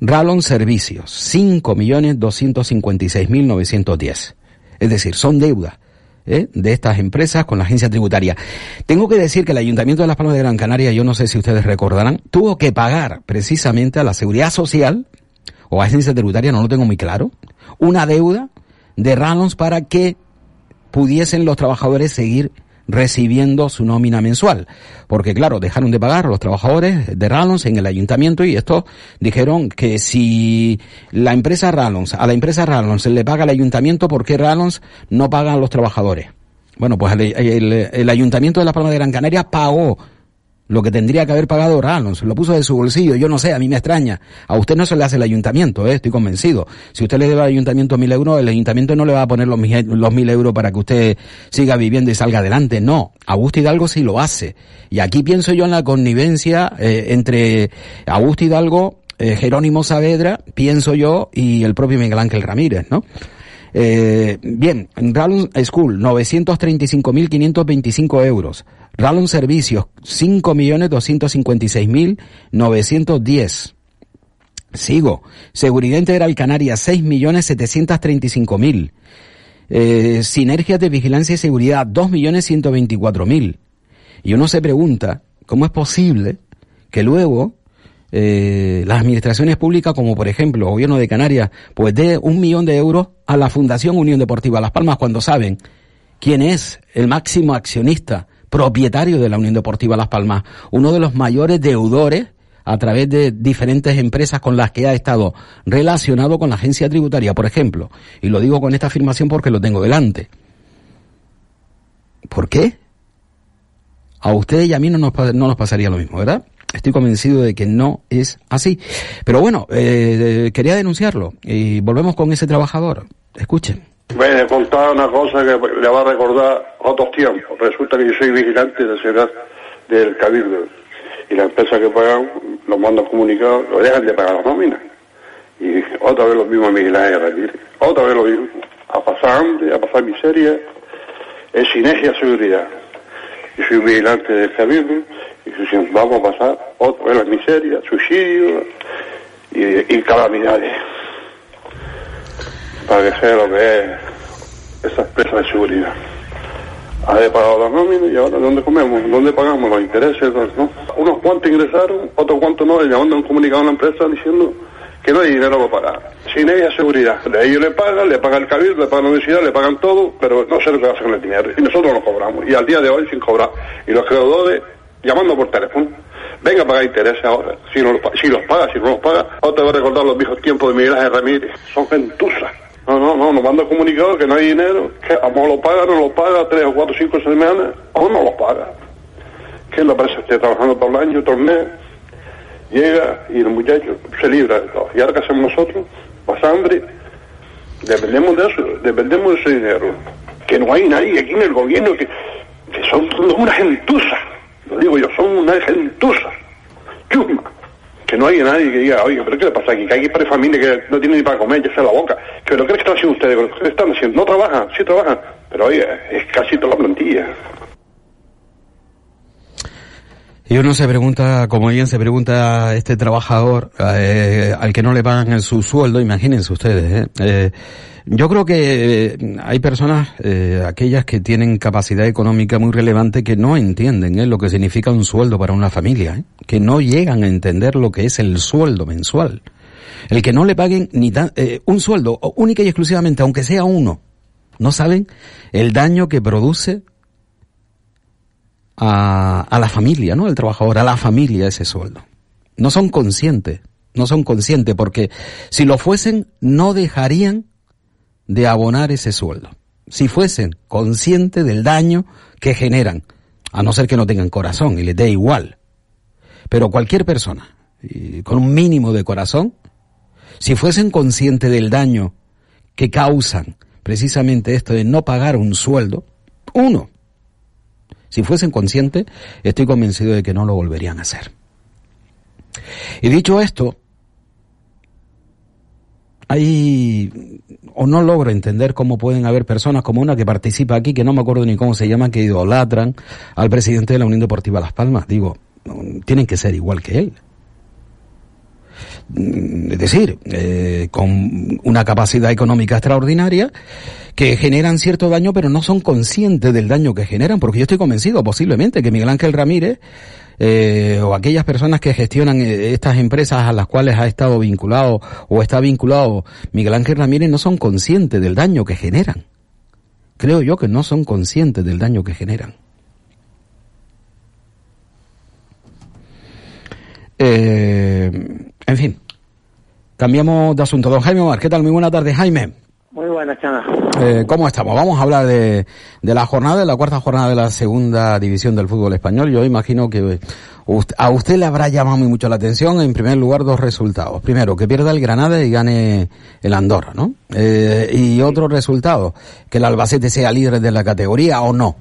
Rallon Servicios, 5.256.910. Es decir, son deudas ¿eh? de estas empresas con la agencia tributaria. Tengo que decir que el Ayuntamiento de Las Palmas de Gran Canaria, yo no sé si ustedes recordarán, tuvo que pagar precisamente a la Seguridad Social o a agencia tributaria, no lo tengo muy claro, una deuda de Rallons para que pudiesen los trabajadores seguir recibiendo su nómina mensual. Porque claro, dejaron de pagar los trabajadores de Rallons en el ayuntamiento y esto dijeron que si la empresa Rallons, a la empresa Rallons le paga el ayuntamiento, ¿por qué Rallons no paga a los trabajadores? Bueno, pues el, el- el ayuntamiento de La Palma de Gran Canaria pagó lo que tendría que haber pagado Rallons, lo puso de su bolsillo, yo no sé, a mí me extraña. A usted no se le hace el ayuntamiento, ¿eh? estoy convencido. Si usted le debe al ayuntamiento mil euros, el ayuntamiento no le va a poner los, mil- euros para que usted siga viviendo y salga adelante, no. Augusto Hidalgo sí lo hace. Y aquí pienso yo en la connivencia eh, entre Augusto Hidalgo, eh, Jerónimo Saavedra, pienso yo, y el propio Miguel Ángel Ramírez, ¿no? Eh, bien, Rallon School, 935.525 euros. Rallon Servicios, 5.256.910. Sigo. Seguridad Integral Canarias, 6.735.000. Eh, Sinergias de Vigilancia y Seguridad, 2.124.000. Y uno se pregunta, ¿cómo es posible que luego eh, las administraciones públicas, como por ejemplo el Gobierno de Canarias, pues dé un millón de euros a la Fundación Unión Deportiva Las Palmas cuando saben quién es el máximo accionista, propietario de la Unión Deportiva Las Palmas, uno de los mayores deudores a través de diferentes empresas con las que ha estado relacionado con la agencia tributaria, por ejemplo. Y lo digo con esta afirmación porque lo tengo delante. ¿Por qué? A ustedes y a mí no nos, no nos pasaría lo mismo, ¿verdad? Estoy convencido de que no es así. Pero bueno, eh, quería denunciarlo y volvemos con ese trabajador. Escuchen. Voy a contar una cosa que le va a recordar otros tiempos. Resulta que yo soy vigilante de seguridad del Cabildo y la empresa que pagan los mandan comunicados, lo dejan de pagar las nóminas. Y otra vez los mismos vigilantes repetir. Otra vez lo mismo. A pasar hambre, a pasar miseria. Es sinergia seguridad. Yo soy vigilante del Cabildo y vamos a pasar otra vez la miseria, suicidio y, y calamidades para que sea lo que es esa empresa de seguridad. Haber pagado la nómina y ahora ¿dónde comemos? ¿Dónde pagamos los intereses? ¿no? Unos cuantos ingresaron, otros cuantos no, le mandan un comunicado a la empresa diciendo que no hay dinero para pagar. Sin ella seguridad. Ellos le pagan, le pagan el cabildo, le pagan la universidad, le pagan todo, pero no sé lo que hacen con el dinero. Y nosotros lo cobramos. Y al día de hoy sin cobrar. Y los creadores llamando por teléfono. Venga a pagar intereses ahora. Si, no, lo pa- si los paga, si no los paga, ahora te va a recordar los viejos tiempos de Miguel Ángel Ramírez. Son gentusas. No, no, no, nos manda comunicado que no hay dinero, que a lo paga, no lo paga, tres o cuatro, cinco semanas, o no lo paga. Que la empresa esté trabajando todo el año, todo el mes, llega y el muchacho se libra. ¿Y ahora qué hacemos nosotros? Pasa hambre, dependemos de eso, dependemos de ese dinero. Que no hay nadie aquí en el gobierno que, que son una gentuza, lo digo yo, son una gentuza, chusma. Que no hay nadie que diga, oye, pero ¿qué le pasa aquí? Que hay para familia que no tiene ni para comer, ya sea la boca. ¿Pero qué están haciendo ustedes? ¿Qué están haciendo? No trabajan, sí trabajan, pero oye, es casi toda la plantilla. Y uno se pregunta, como bien se pregunta este trabajador eh, al que no le pagan su sueldo, imagínense ustedes. ¿eh? Eh, yo creo que eh, hay personas, eh, aquellas que tienen capacidad económica muy relevante, que no entienden ¿eh? lo que significa un sueldo para una familia, ¿eh? que no llegan a entender lo que es el sueldo mensual. El que no le paguen ni tan, un sueldo, única y exclusivamente, aunque sea uno, no saben el daño que produce a, a la familia, ¿no? El trabajador, a la familia ese sueldo. No son conscientes, no son conscientes porque si lo fuesen no dejarían de abonar ese sueldo. Si fuesen conscientes del daño que generan, a no ser que no tengan corazón y les dé igual. Pero cualquier persona con un mínimo de corazón, si fuesen conscientes del daño que causan precisamente esto de no pagar un sueldo, uno, si fuesen conscientes, estoy convencido de que no lo volverían a hacer. Y dicho esto, hay o no logro entender cómo pueden haber personas como una que participa aquí, que no me acuerdo ni cómo se llama, que idolatran al presidente de la Unión Deportiva Las Palmas. Digo, tienen que ser igual que él. Es decir, eh, con una capacidad económica extraordinaria, que generan cierto daño, pero no son conscientes del daño que generan, porque yo estoy convencido posiblemente que Miguel Ángel Ramírez eh, o aquellas personas que gestionan eh, estas empresas a las cuales ha estado vinculado o está vinculado Miguel Ángel Ramírez no son conscientes del daño que generan. Creo yo que no son conscientes del daño que generan. Eh, en fin, cambiamos de asunto. Don Jaime Omar, ¿qué tal? Muy buenas tardes, Jaime. Muy buenas, Chana. Eh, ¿Cómo estamos? Vamos a hablar de, de la jornada, de la cuarta jornada de la segunda división del fútbol español. Yo imagino que ust- a usted le habrá llamado muy mucho la atención, en primer lugar, dos resultados. Primero, que pierda el Granada y gane el Andorra, ¿no? Eh, y otro resultado, que el Albacete sea líder de la categoría o no.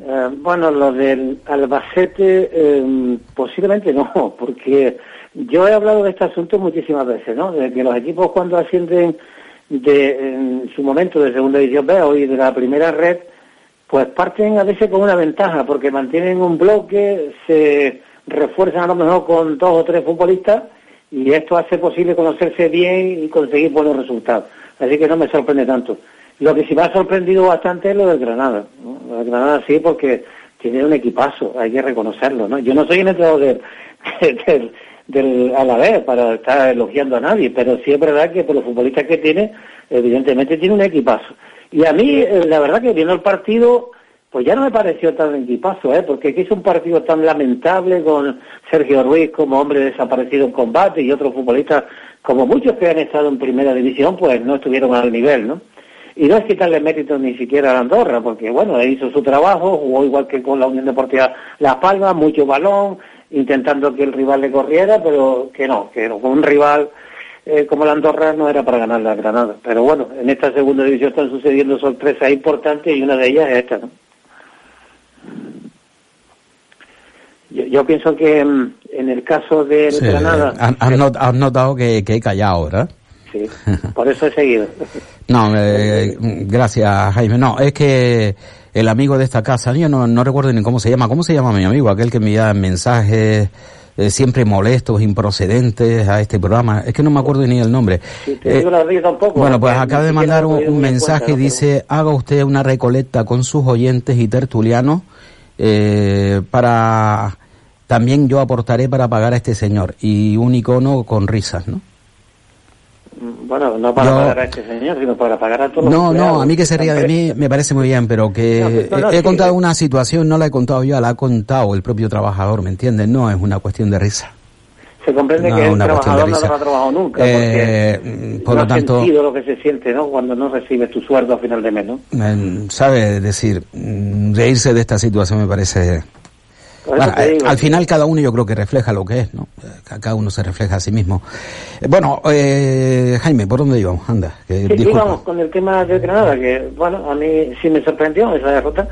Eh, bueno, lo del Albacete eh, posiblemente no, porque yo he hablado de este asunto muchísimas veces, ¿no? De que los equipos cuando ascienden de en su momento de segunda división B y de la primera red, pues parten a veces con una ventaja, porque mantienen un bloque, se refuerzan a lo mejor con dos o tres futbolistas y esto hace posible conocerse bien y conseguir buenos resultados. Así que no me sorprende tanto. Lo que sí me ha sorprendido bastante es lo del Granada. Lo Granada sí, porque tiene un equipazo, hay que reconocerlo. ¿no? Yo no soy el entrenador [LAUGHS] del, del Alavés para estar elogiando a nadie, pero sí es verdad que por los futbolistas que tiene, evidentemente tiene un equipazo. Y a mí, eh, la verdad que viendo el partido, pues ya no me pareció tan equipazo, ¿eh? porque es un partido tan lamentable con Sergio Ruiz como hombre desaparecido en combate y otros futbolistas, como muchos que han estado en primera división, pues no estuvieron al nivel, ¿no? Y no es quitarle mérito ni siquiera a Andorra, porque bueno, hizo su trabajo, jugó igual que con la Unión Deportiva Las Palmas, mucho balón, intentando que el rival le corriera, pero que no, que con un rival eh, como la Andorra no era para ganar la Granada. Pero bueno, en esta segunda división están sucediendo sorpresas importantes y una de ellas es esta, ¿no? Yo, yo pienso que mm, en el caso del Sí, Granada, has notado que, que he callado, ¿verdad? sí, [LAUGHS] por eso he seguido. No, eh, gracias Jaime. No, es que el amigo de esta casa, yo no, no recuerdo ni cómo se llama. ¿Cómo se llama mi amigo? Aquel que me envía mensajes eh, siempre molestos, improcedentes a este programa. Es que no me acuerdo ni el nombre. Te digo la verdad, yo tampoco. Bueno, pues acaba de mandar un, mensaje, cuenta, ¿no? dice, haga usted una recolecta con sus oyentes y tertulianos eh, para... También yo aportaré para pagar a este señor. Y un icono con risas, ¿no? Bueno, no para Yo- pagar a este señor, sino para pagar a todos los No, no, empleados. a mí que se ría de mí me parece muy bien, pero que No, no, no, he, he sí, contado eh. una situación, no la he contado yo, la ha contado el propio trabajador, ¿me entiendes? No es una cuestión de risa. Se comprende No, que el trabajador no habrá trabajado nunca, Eh, porque por no lo tanto- sentido lo que se siente, ¿no? Cuando no recibes tu sueldo a final de mes, ¿no? Eh, ¿Sabe? decir, mm, reírse de esta situación me parece... Bueno, eh, al final cada uno yo creo que refleja lo que es, ¿no? Eh, ca- Cada uno se refleja a sí mismo. Eh, bueno, eh, Jaime, ¿por dónde íbamos? Anda, que, Sí, íbamos con el tema de Granada, que bueno, a mí sí me sorprendió esa derrota,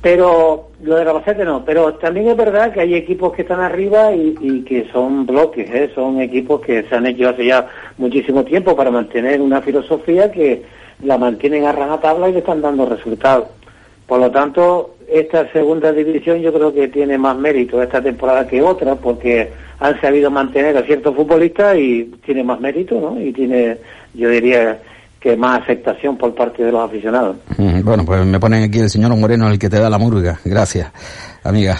pero lo de la Albacete no. Pero también es verdad que hay equipos que están arriba y, y que son bloques, ¿eh? son equipos que se han hecho hace ya muchísimo tiempo para mantener una filosofía que la mantienen a rajatabla y le están dando resultados. Por lo tanto, esta segunda división yo creo que tiene más mérito esta temporada que otra, porque han sabido mantener a ciertos futbolistas y tiene más mérito, ¿no? Y tiene, yo diría, que más aceptación por parte de los aficionados. Bueno, pues me ponen aquí el señor Moreno, el que te da la murga. Gracias, amiga.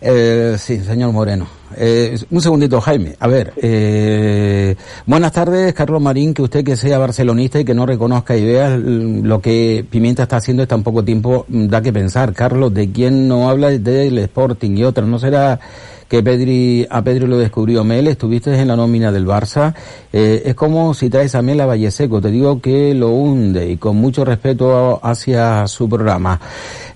Eh, sí, señor Moreno. Eh, un segundito, Jaime. A ver, eh, buenas tardes, Carlos Marín, que usted que sea barcelonista y que no reconozca mm, lo que Pimienta está haciendo en tan poco tiempo, mm, da que pensar. Carlos, ¿de quién no habla del Sporting y otros? ¿No será que Pedri, a Pedri lo descubrió Mel, estuviste en la nómina del Barça, eh, es como si traes a Mel a Valleseco, te digo que lo hunde y con mucho respeto hacia su programa.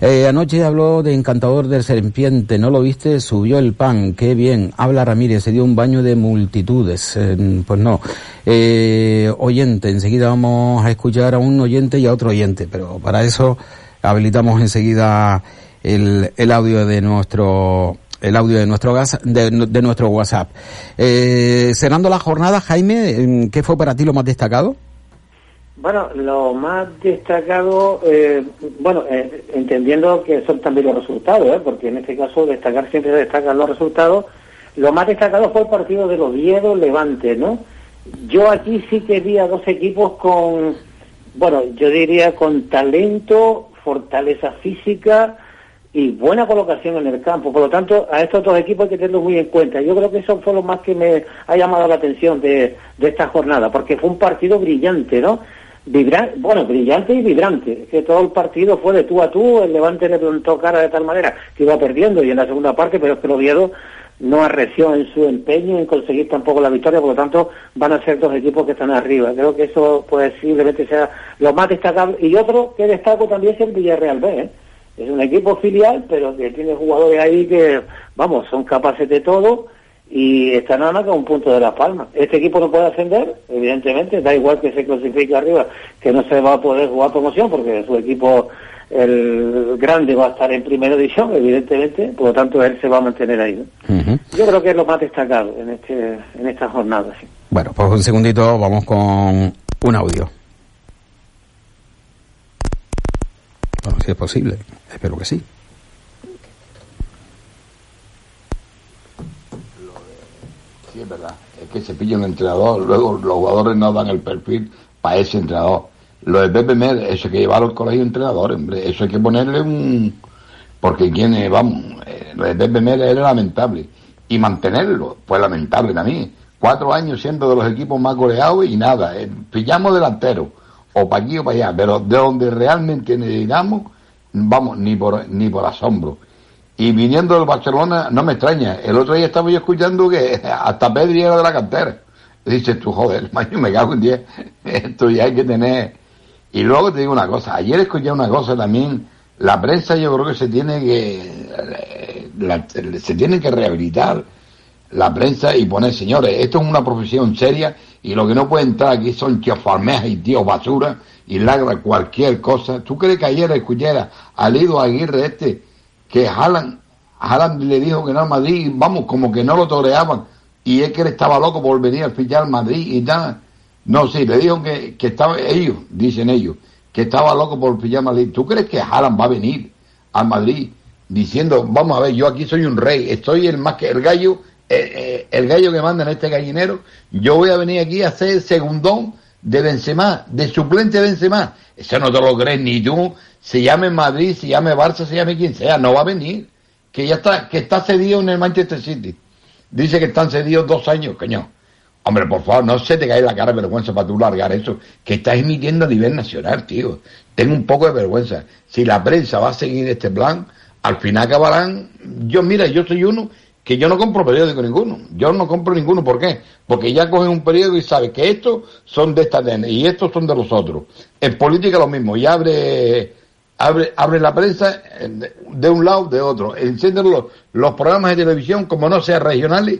Eh, anoche habló de Encantador del Serpiente, ¿no lo viste? Subió el pan, qué bien. Habla Ramírez, se dio un baño de multitudes. Eh, pues no. Eh, oyente, enseguida vamos a escuchar a un oyente y a otro oyente, pero para eso habilitamos enseguida el, el audio de nuestro el audio de nuestro gas, de, nuestro WhatsApp. Eh, cerrando la jornada, Jaime, ¿qué fue para ti lo más destacado? Bueno, lo más destacado, eh, bueno, eh, entendiendo que son también los resultados, ¿eh? porque en este caso destacar siempre destacan los resultados, lo más destacado fue el partido de Oviedo Levante, ¿no? Yo aquí sí que vi a dos equipos con, bueno, yo diría con talento, fortaleza física y buena colocación en el campo. Por lo tanto, a estos dos equipos hay que tenerlos muy en cuenta. Yo creo que eso fue lo más que me ha llamado la atención de, esta jornada, porque fue un partido brillante, ¿no? Vibra bueno, brillante y vibrante, que todo el partido fue de tú a tú, el Levante le plantó cara de tal manera que iba perdiendo y en la segunda parte, pero es que el Oviedo no arreció en su empeño en conseguir tampoco la victoria, por lo tanto van a ser dos equipos que están arriba. Creo que eso posiblemente sea lo más destacable. Y otro que destaco también es el Villarreal B, ¿eh? Es un equipo filial, pero que tiene jugadores ahí que, vamos, son capaces de todo y está nada más que a un punto de la palma. Este equipo no puede ascender, evidentemente, da igual que se clasifique arriba, que no se va a poder jugar promoción porque su equipo, el grande, va a estar en primera división, evidentemente, por lo tanto él se va a mantener ahí. ¿no? Yo creo que es lo más destacado en, este, en esta jornada. Sí. Bueno, pues un segundito, vamos con un audio. Bueno, si es posible, espero que sí. Sí, es verdad. Es que se pilla un entrenador, luego los jugadores no dan el perfil para ese entrenador. Lo de Pepe Med, eso hay que llevarlo al colegio de entrenadores, hombre. Eso hay que ponerle un... Porque quién es, vamos, eh, lo de Pepe Med es lamentable. Y mantenerlo, pues lamentable también. Cuatro años siendo de los equipos más goleados y nada. eh, pillamos delantero, o para aquí o para allá. Pero de donde realmente necesitamos, vamos, ni por, ni por asombro. Y viniendo del Barcelona, no me extraña. El otro día estaba yo escuchando que [LAUGHS] hasta Pedri era de la cantera. Dices tú, joder, [LAUGHS] mayo, me cago en 10. [LAUGHS] Esto ya hay que tener. Y luego te digo una cosa. Ayer escuché una cosa también. La prensa yo creo que se tiene que, la- se tiene que rehabilitar la prensa y poner, señores, esto es una profesión seria y lo que no puede entrar aquí son tíos y tíos basura y lagra cualquier cosa. ¿Tú crees que ayer escuché a Lido Aguirre este que Haaland, Haaland le dijo que no al Madrid, vamos, como que no lo toreaban, y es que él estaba loco por venir a fichar al Madrid y tal. No, sí, le dijo que, que estaba, ellos, dicen ellos, que estaba loco por fichar al Madrid. ¿Tú crees que Haaland va a venir al Madrid diciendo, vamos a ver, yo aquí soy un rey, estoy el más que el gallo, eh, eh, el gallo que manda en este gallinero, yo voy a venir aquí a ser segundón de Benzema, de suplente Benzema. Eso no te lo crees ni tú, se llame Madrid, se llame Barça, se llame quien sea, no va a venir. Que ya está, que está cedido en el Manchester City. Dice que están cedidos dos años, coño. Hombre, por favor, no se te cae la cara de vergüenza para tú largar eso, que estás emitiendo a nivel nacional, tío. Tengo un poco de vergüenza. Si la prensa va a seguir este plan, al final acabarán. Yo, mira, yo soy uno que yo no compro periódico ninguno. Yo no compro ninguno. ¿Por qué? Porque ya cogen un periódico y sabe que estos son de esta DN y estos son de los otros. En política lo mismo. Y abre, abre, abre la prensa de un lado, de otro. Encienden los, los programas de televisión, como no sean regionales,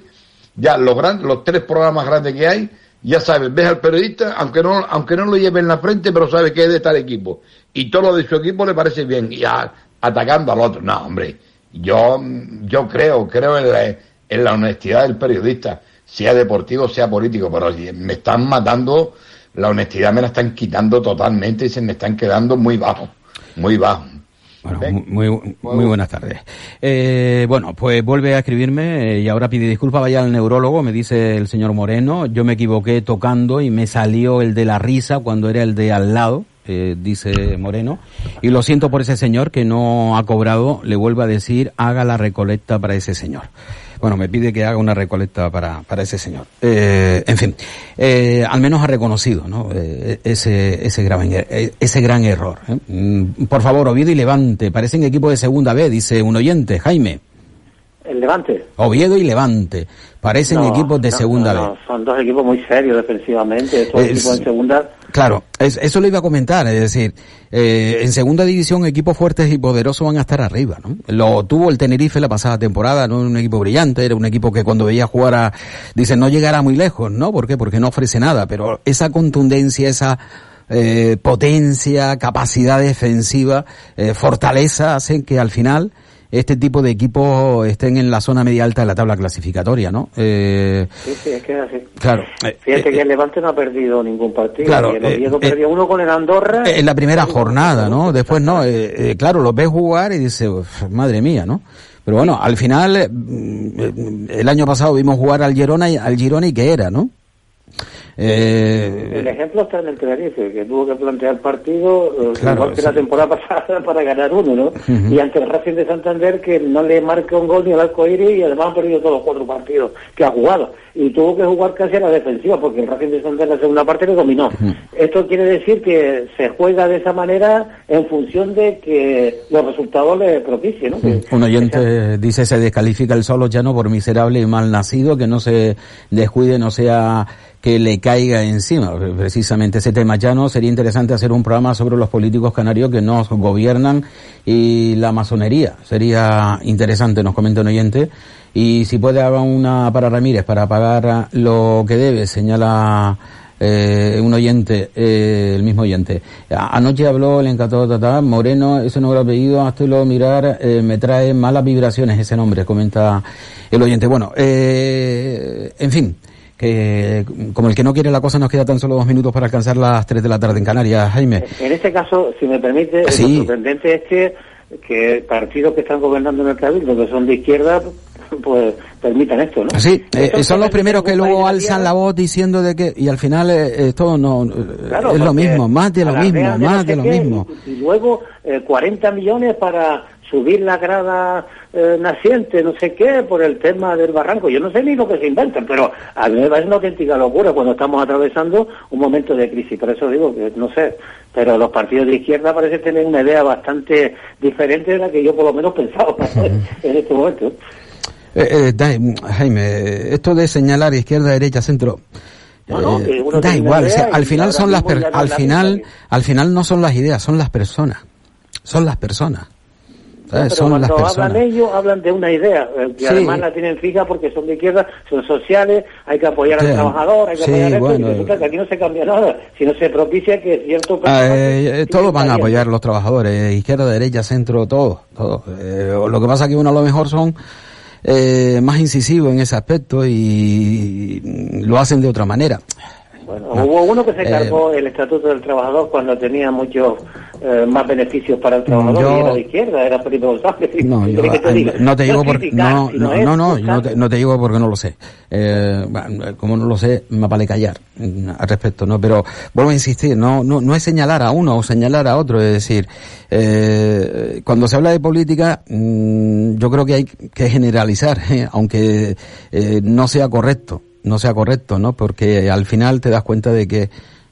ya los grandes, los tres programas grandes que hay, ya sabes, ves al periodista, aunque no, aunque no lo lleve en la frente, pero sabe que es de tal equipo. Y todo lo de su equipo le parece bien. Y atacando al otro. No, hombre yo, yo creo, creo en la, en la honestidad del periodista, sea deportivo, sea político, pero me están matando, la honestidad me la están quitando totalmente y se me están quedando muy bajo, muy bajo. Bueno, muy, muy buenas tardes. Eh, bueno, pues vuelve a escribirme eh, y ahora pide disculpas, vaya al neurólogo, me dice el señor Moreno, yo me equivoqué tocando y me salió el de la risa cuando era el de al lado. Eh, dice Moreno, y lo siento por ese señor que no ha cobrado, le vuelvo a decir, haga la recolecta para ese señor. Bueno, me pide que haga una recolecta para, para ese señor. Eh, en fin, eh, al menos ha reconocido ¿no? Eh, ese, ese, gran, eh, ese gran error. ¿eh? Mm, por favor, Oviedo y Levante, parecen equipo de segunda B, dice un oyente, Jaime. El Levante. Oviedo y Levante. Parecen equipos de segunda no, B. Son dos equipos muy serios defensivamente. Estos equipos en segunda. Claro, es, eso lo iba a comentar. Es decir, eh, en segunda división equipos fuertes y poderosos van a estar arriba. ¿no? Lo tuvo el Tenerife la pasada temporada. No era un equipo brillante. Era un equipo que cuando veía jugar a. Dicen, no llegará muy lejos. ¿No? ¿Por qué? Porque no ofrece nada. Pero esa contundencia, esa. Eh, potencia, capacidad defensiva, eh, fortaleza, hacen que al final este tipo de equipos estén en la zona media alta de la tabla clasificatoria, ¿no? Eh, Sí, sí, es que es así. claro. eh, Fíjate eh, que el Levante no ha perdido ningún partido. Claro, y el Oviedo eh, perdió uno con el Andorra. en la primera jornada, ¿no? Después no, eh, eh, claro, los ves jugar y dices, "Uf, madre mía, ¿no? Pero bueno, al final, eh, mm, el año pasado vimos jugar al Girona y al Girona y qué era, ¿no? El Eh, ejemplo está en el Tenerife, que tuvo que plantear partido eh, Claro, igual que sí. la temporada [LAUGHS] pasada para ganar uno, ¿no? Y ante el Racing de Santander, que no le marca un gol ni al arco iris y además ha perdido todos los cuatro partidos que ha jugado. Y tuvo que jugar casi a la defensiva, porque el Racing de Santander en la segunda parte le dominó. Esto quiere decir que se juega de esa manera en función de que los resultados le propicien, ¿no? Que- un oyente dice se descalifica el solo llano por miserable y mal nacido, que no se descuide, no sea que le caiga encima. Precisamente ese tema ya no sería interesante hacer un programa sobre los políticos canarios que nos gobiernan y la masonería. Sería interesante, nos comenta un oyente. Y si puede haber una para Ramírez para pagar lo que debe, señala eh, un oyente, eh, el mismo oyente. Anoche habló el encantado Tata, Moreno, ese no lo apellido, hasta lo mirar, eh, me trae malas vibraciones ese nombre, comenta el oyente. Bueno, eh, en fin, que como el que no quiere la cosa nos queda tan solo dos minutos para alcanzar las tres de la tarde en Canarias, Jaime. En este caso, si me permite, Sí. lo sorprendente es que, que partidos que están gobernando en el Cabildo, que son de izquierda, pues permitan esto, ¿no? Sí, eh, son los primeros que luego alzan la voz diciendo de que, y al final eh, esto no, eh, Claro, es lo mismo, más de lo mismo, de no más sé de lo qué, mismo. Y, y luego eh, 40 millones para subir la grada eh, naciente, no sé qué, por el tema del barranco. Yo no sé ni lo que se inventan, pero a mí me parece una auténtica locura cuando estamos atravesando un momento de crisis. Por eso digo que no sé, pero los partidos de izquierda parecen tener una idea bastante diferente de la que yo por lo menos pensaba [LAUGHS] en este momento. Eh, eh, Jaime, esto de señalar izquierda, derecha, centro, No, no, eh, da igual, o idea sea, al final son las per- al final, al final no son las ideas, son las personas, son las personas, ¿sabes? Pero son las cuando personas. hablan ellos, hablan de una idea, eh, que Sí. además la tienen fija porque son de izquierda, son sociales, hay que apoyar Sí. al trabajador, hay que Sí, apoyar esto, bueno. y resulta que aquí no se cambia nada, sino se propicia que cierto Ah, eh, eh, todos van a apoyar los trabajadores, izquierda, derecha, centro, todo, todo. Eh, lo que pasa que uno a lo mejor son eh, más incisivos en ese aspecto y lo hacen de otra manera. Bueno, hubo uno que se Eh, cargó el Estatuto del Trabajador cuando tenía muchos eh, más beneficios para el trabajador Yo- y era de izquierda, era Felipe González. [LAUGHS] No, ¿Qué yo, quieres que te diga? no te digo porque no, no, no, no, no te, no te digo porque no lo sé. Eh, como no lo sé, me vale callar mm, al respecto, ¿no? Pero vuelvo a insistir, no, no, no es señalar a uno o señalar a otro, es decir, eh, cuando se habla de política, mm, yo creo que hay que generalizar, [LAUGHS] ¿eh? aunque eh, no sea correcto. No sea correcto, ¿no? Porque al final te das cuenta de que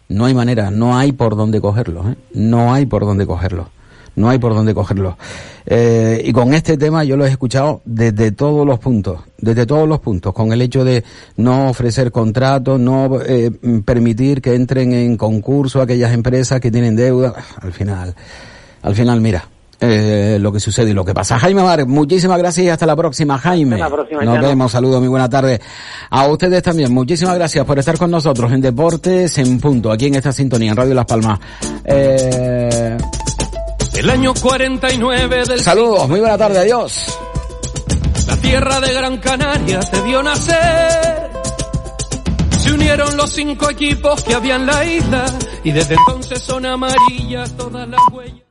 no hay manera, no hay por dónde cogerlo, ¿eh? no hay por dónde cogerlo, no hay por dónde cogerlo. Eh, y con este tema yo lo he escuchado desde todos los puntos, desde todos los puntos, con el hecho de no ofrecer contratos, no eh, permitir que entren en concurso aquellas empresas que tienen deuda, al final, al final, mira, eh, lo que sucede y lo que pasa. Jaime Mar, muchísimas gracias y hasta la próxima, Jaime. Hasta la próxima, Nos vemos, saludos, muy buena tarde. A ustedes también, muchísimas gracias por estar con nosotros en Deportes en Punto, aquí en esta sintonía, en Radio Las Palmas. Eh, El año 49 del saludos, muy buena tarde, adiós. La tierra de Gran Canaria te vio nacer. Se unieron los cinco equipos que había en la isla y desde entonces son amarillas todas las huellas.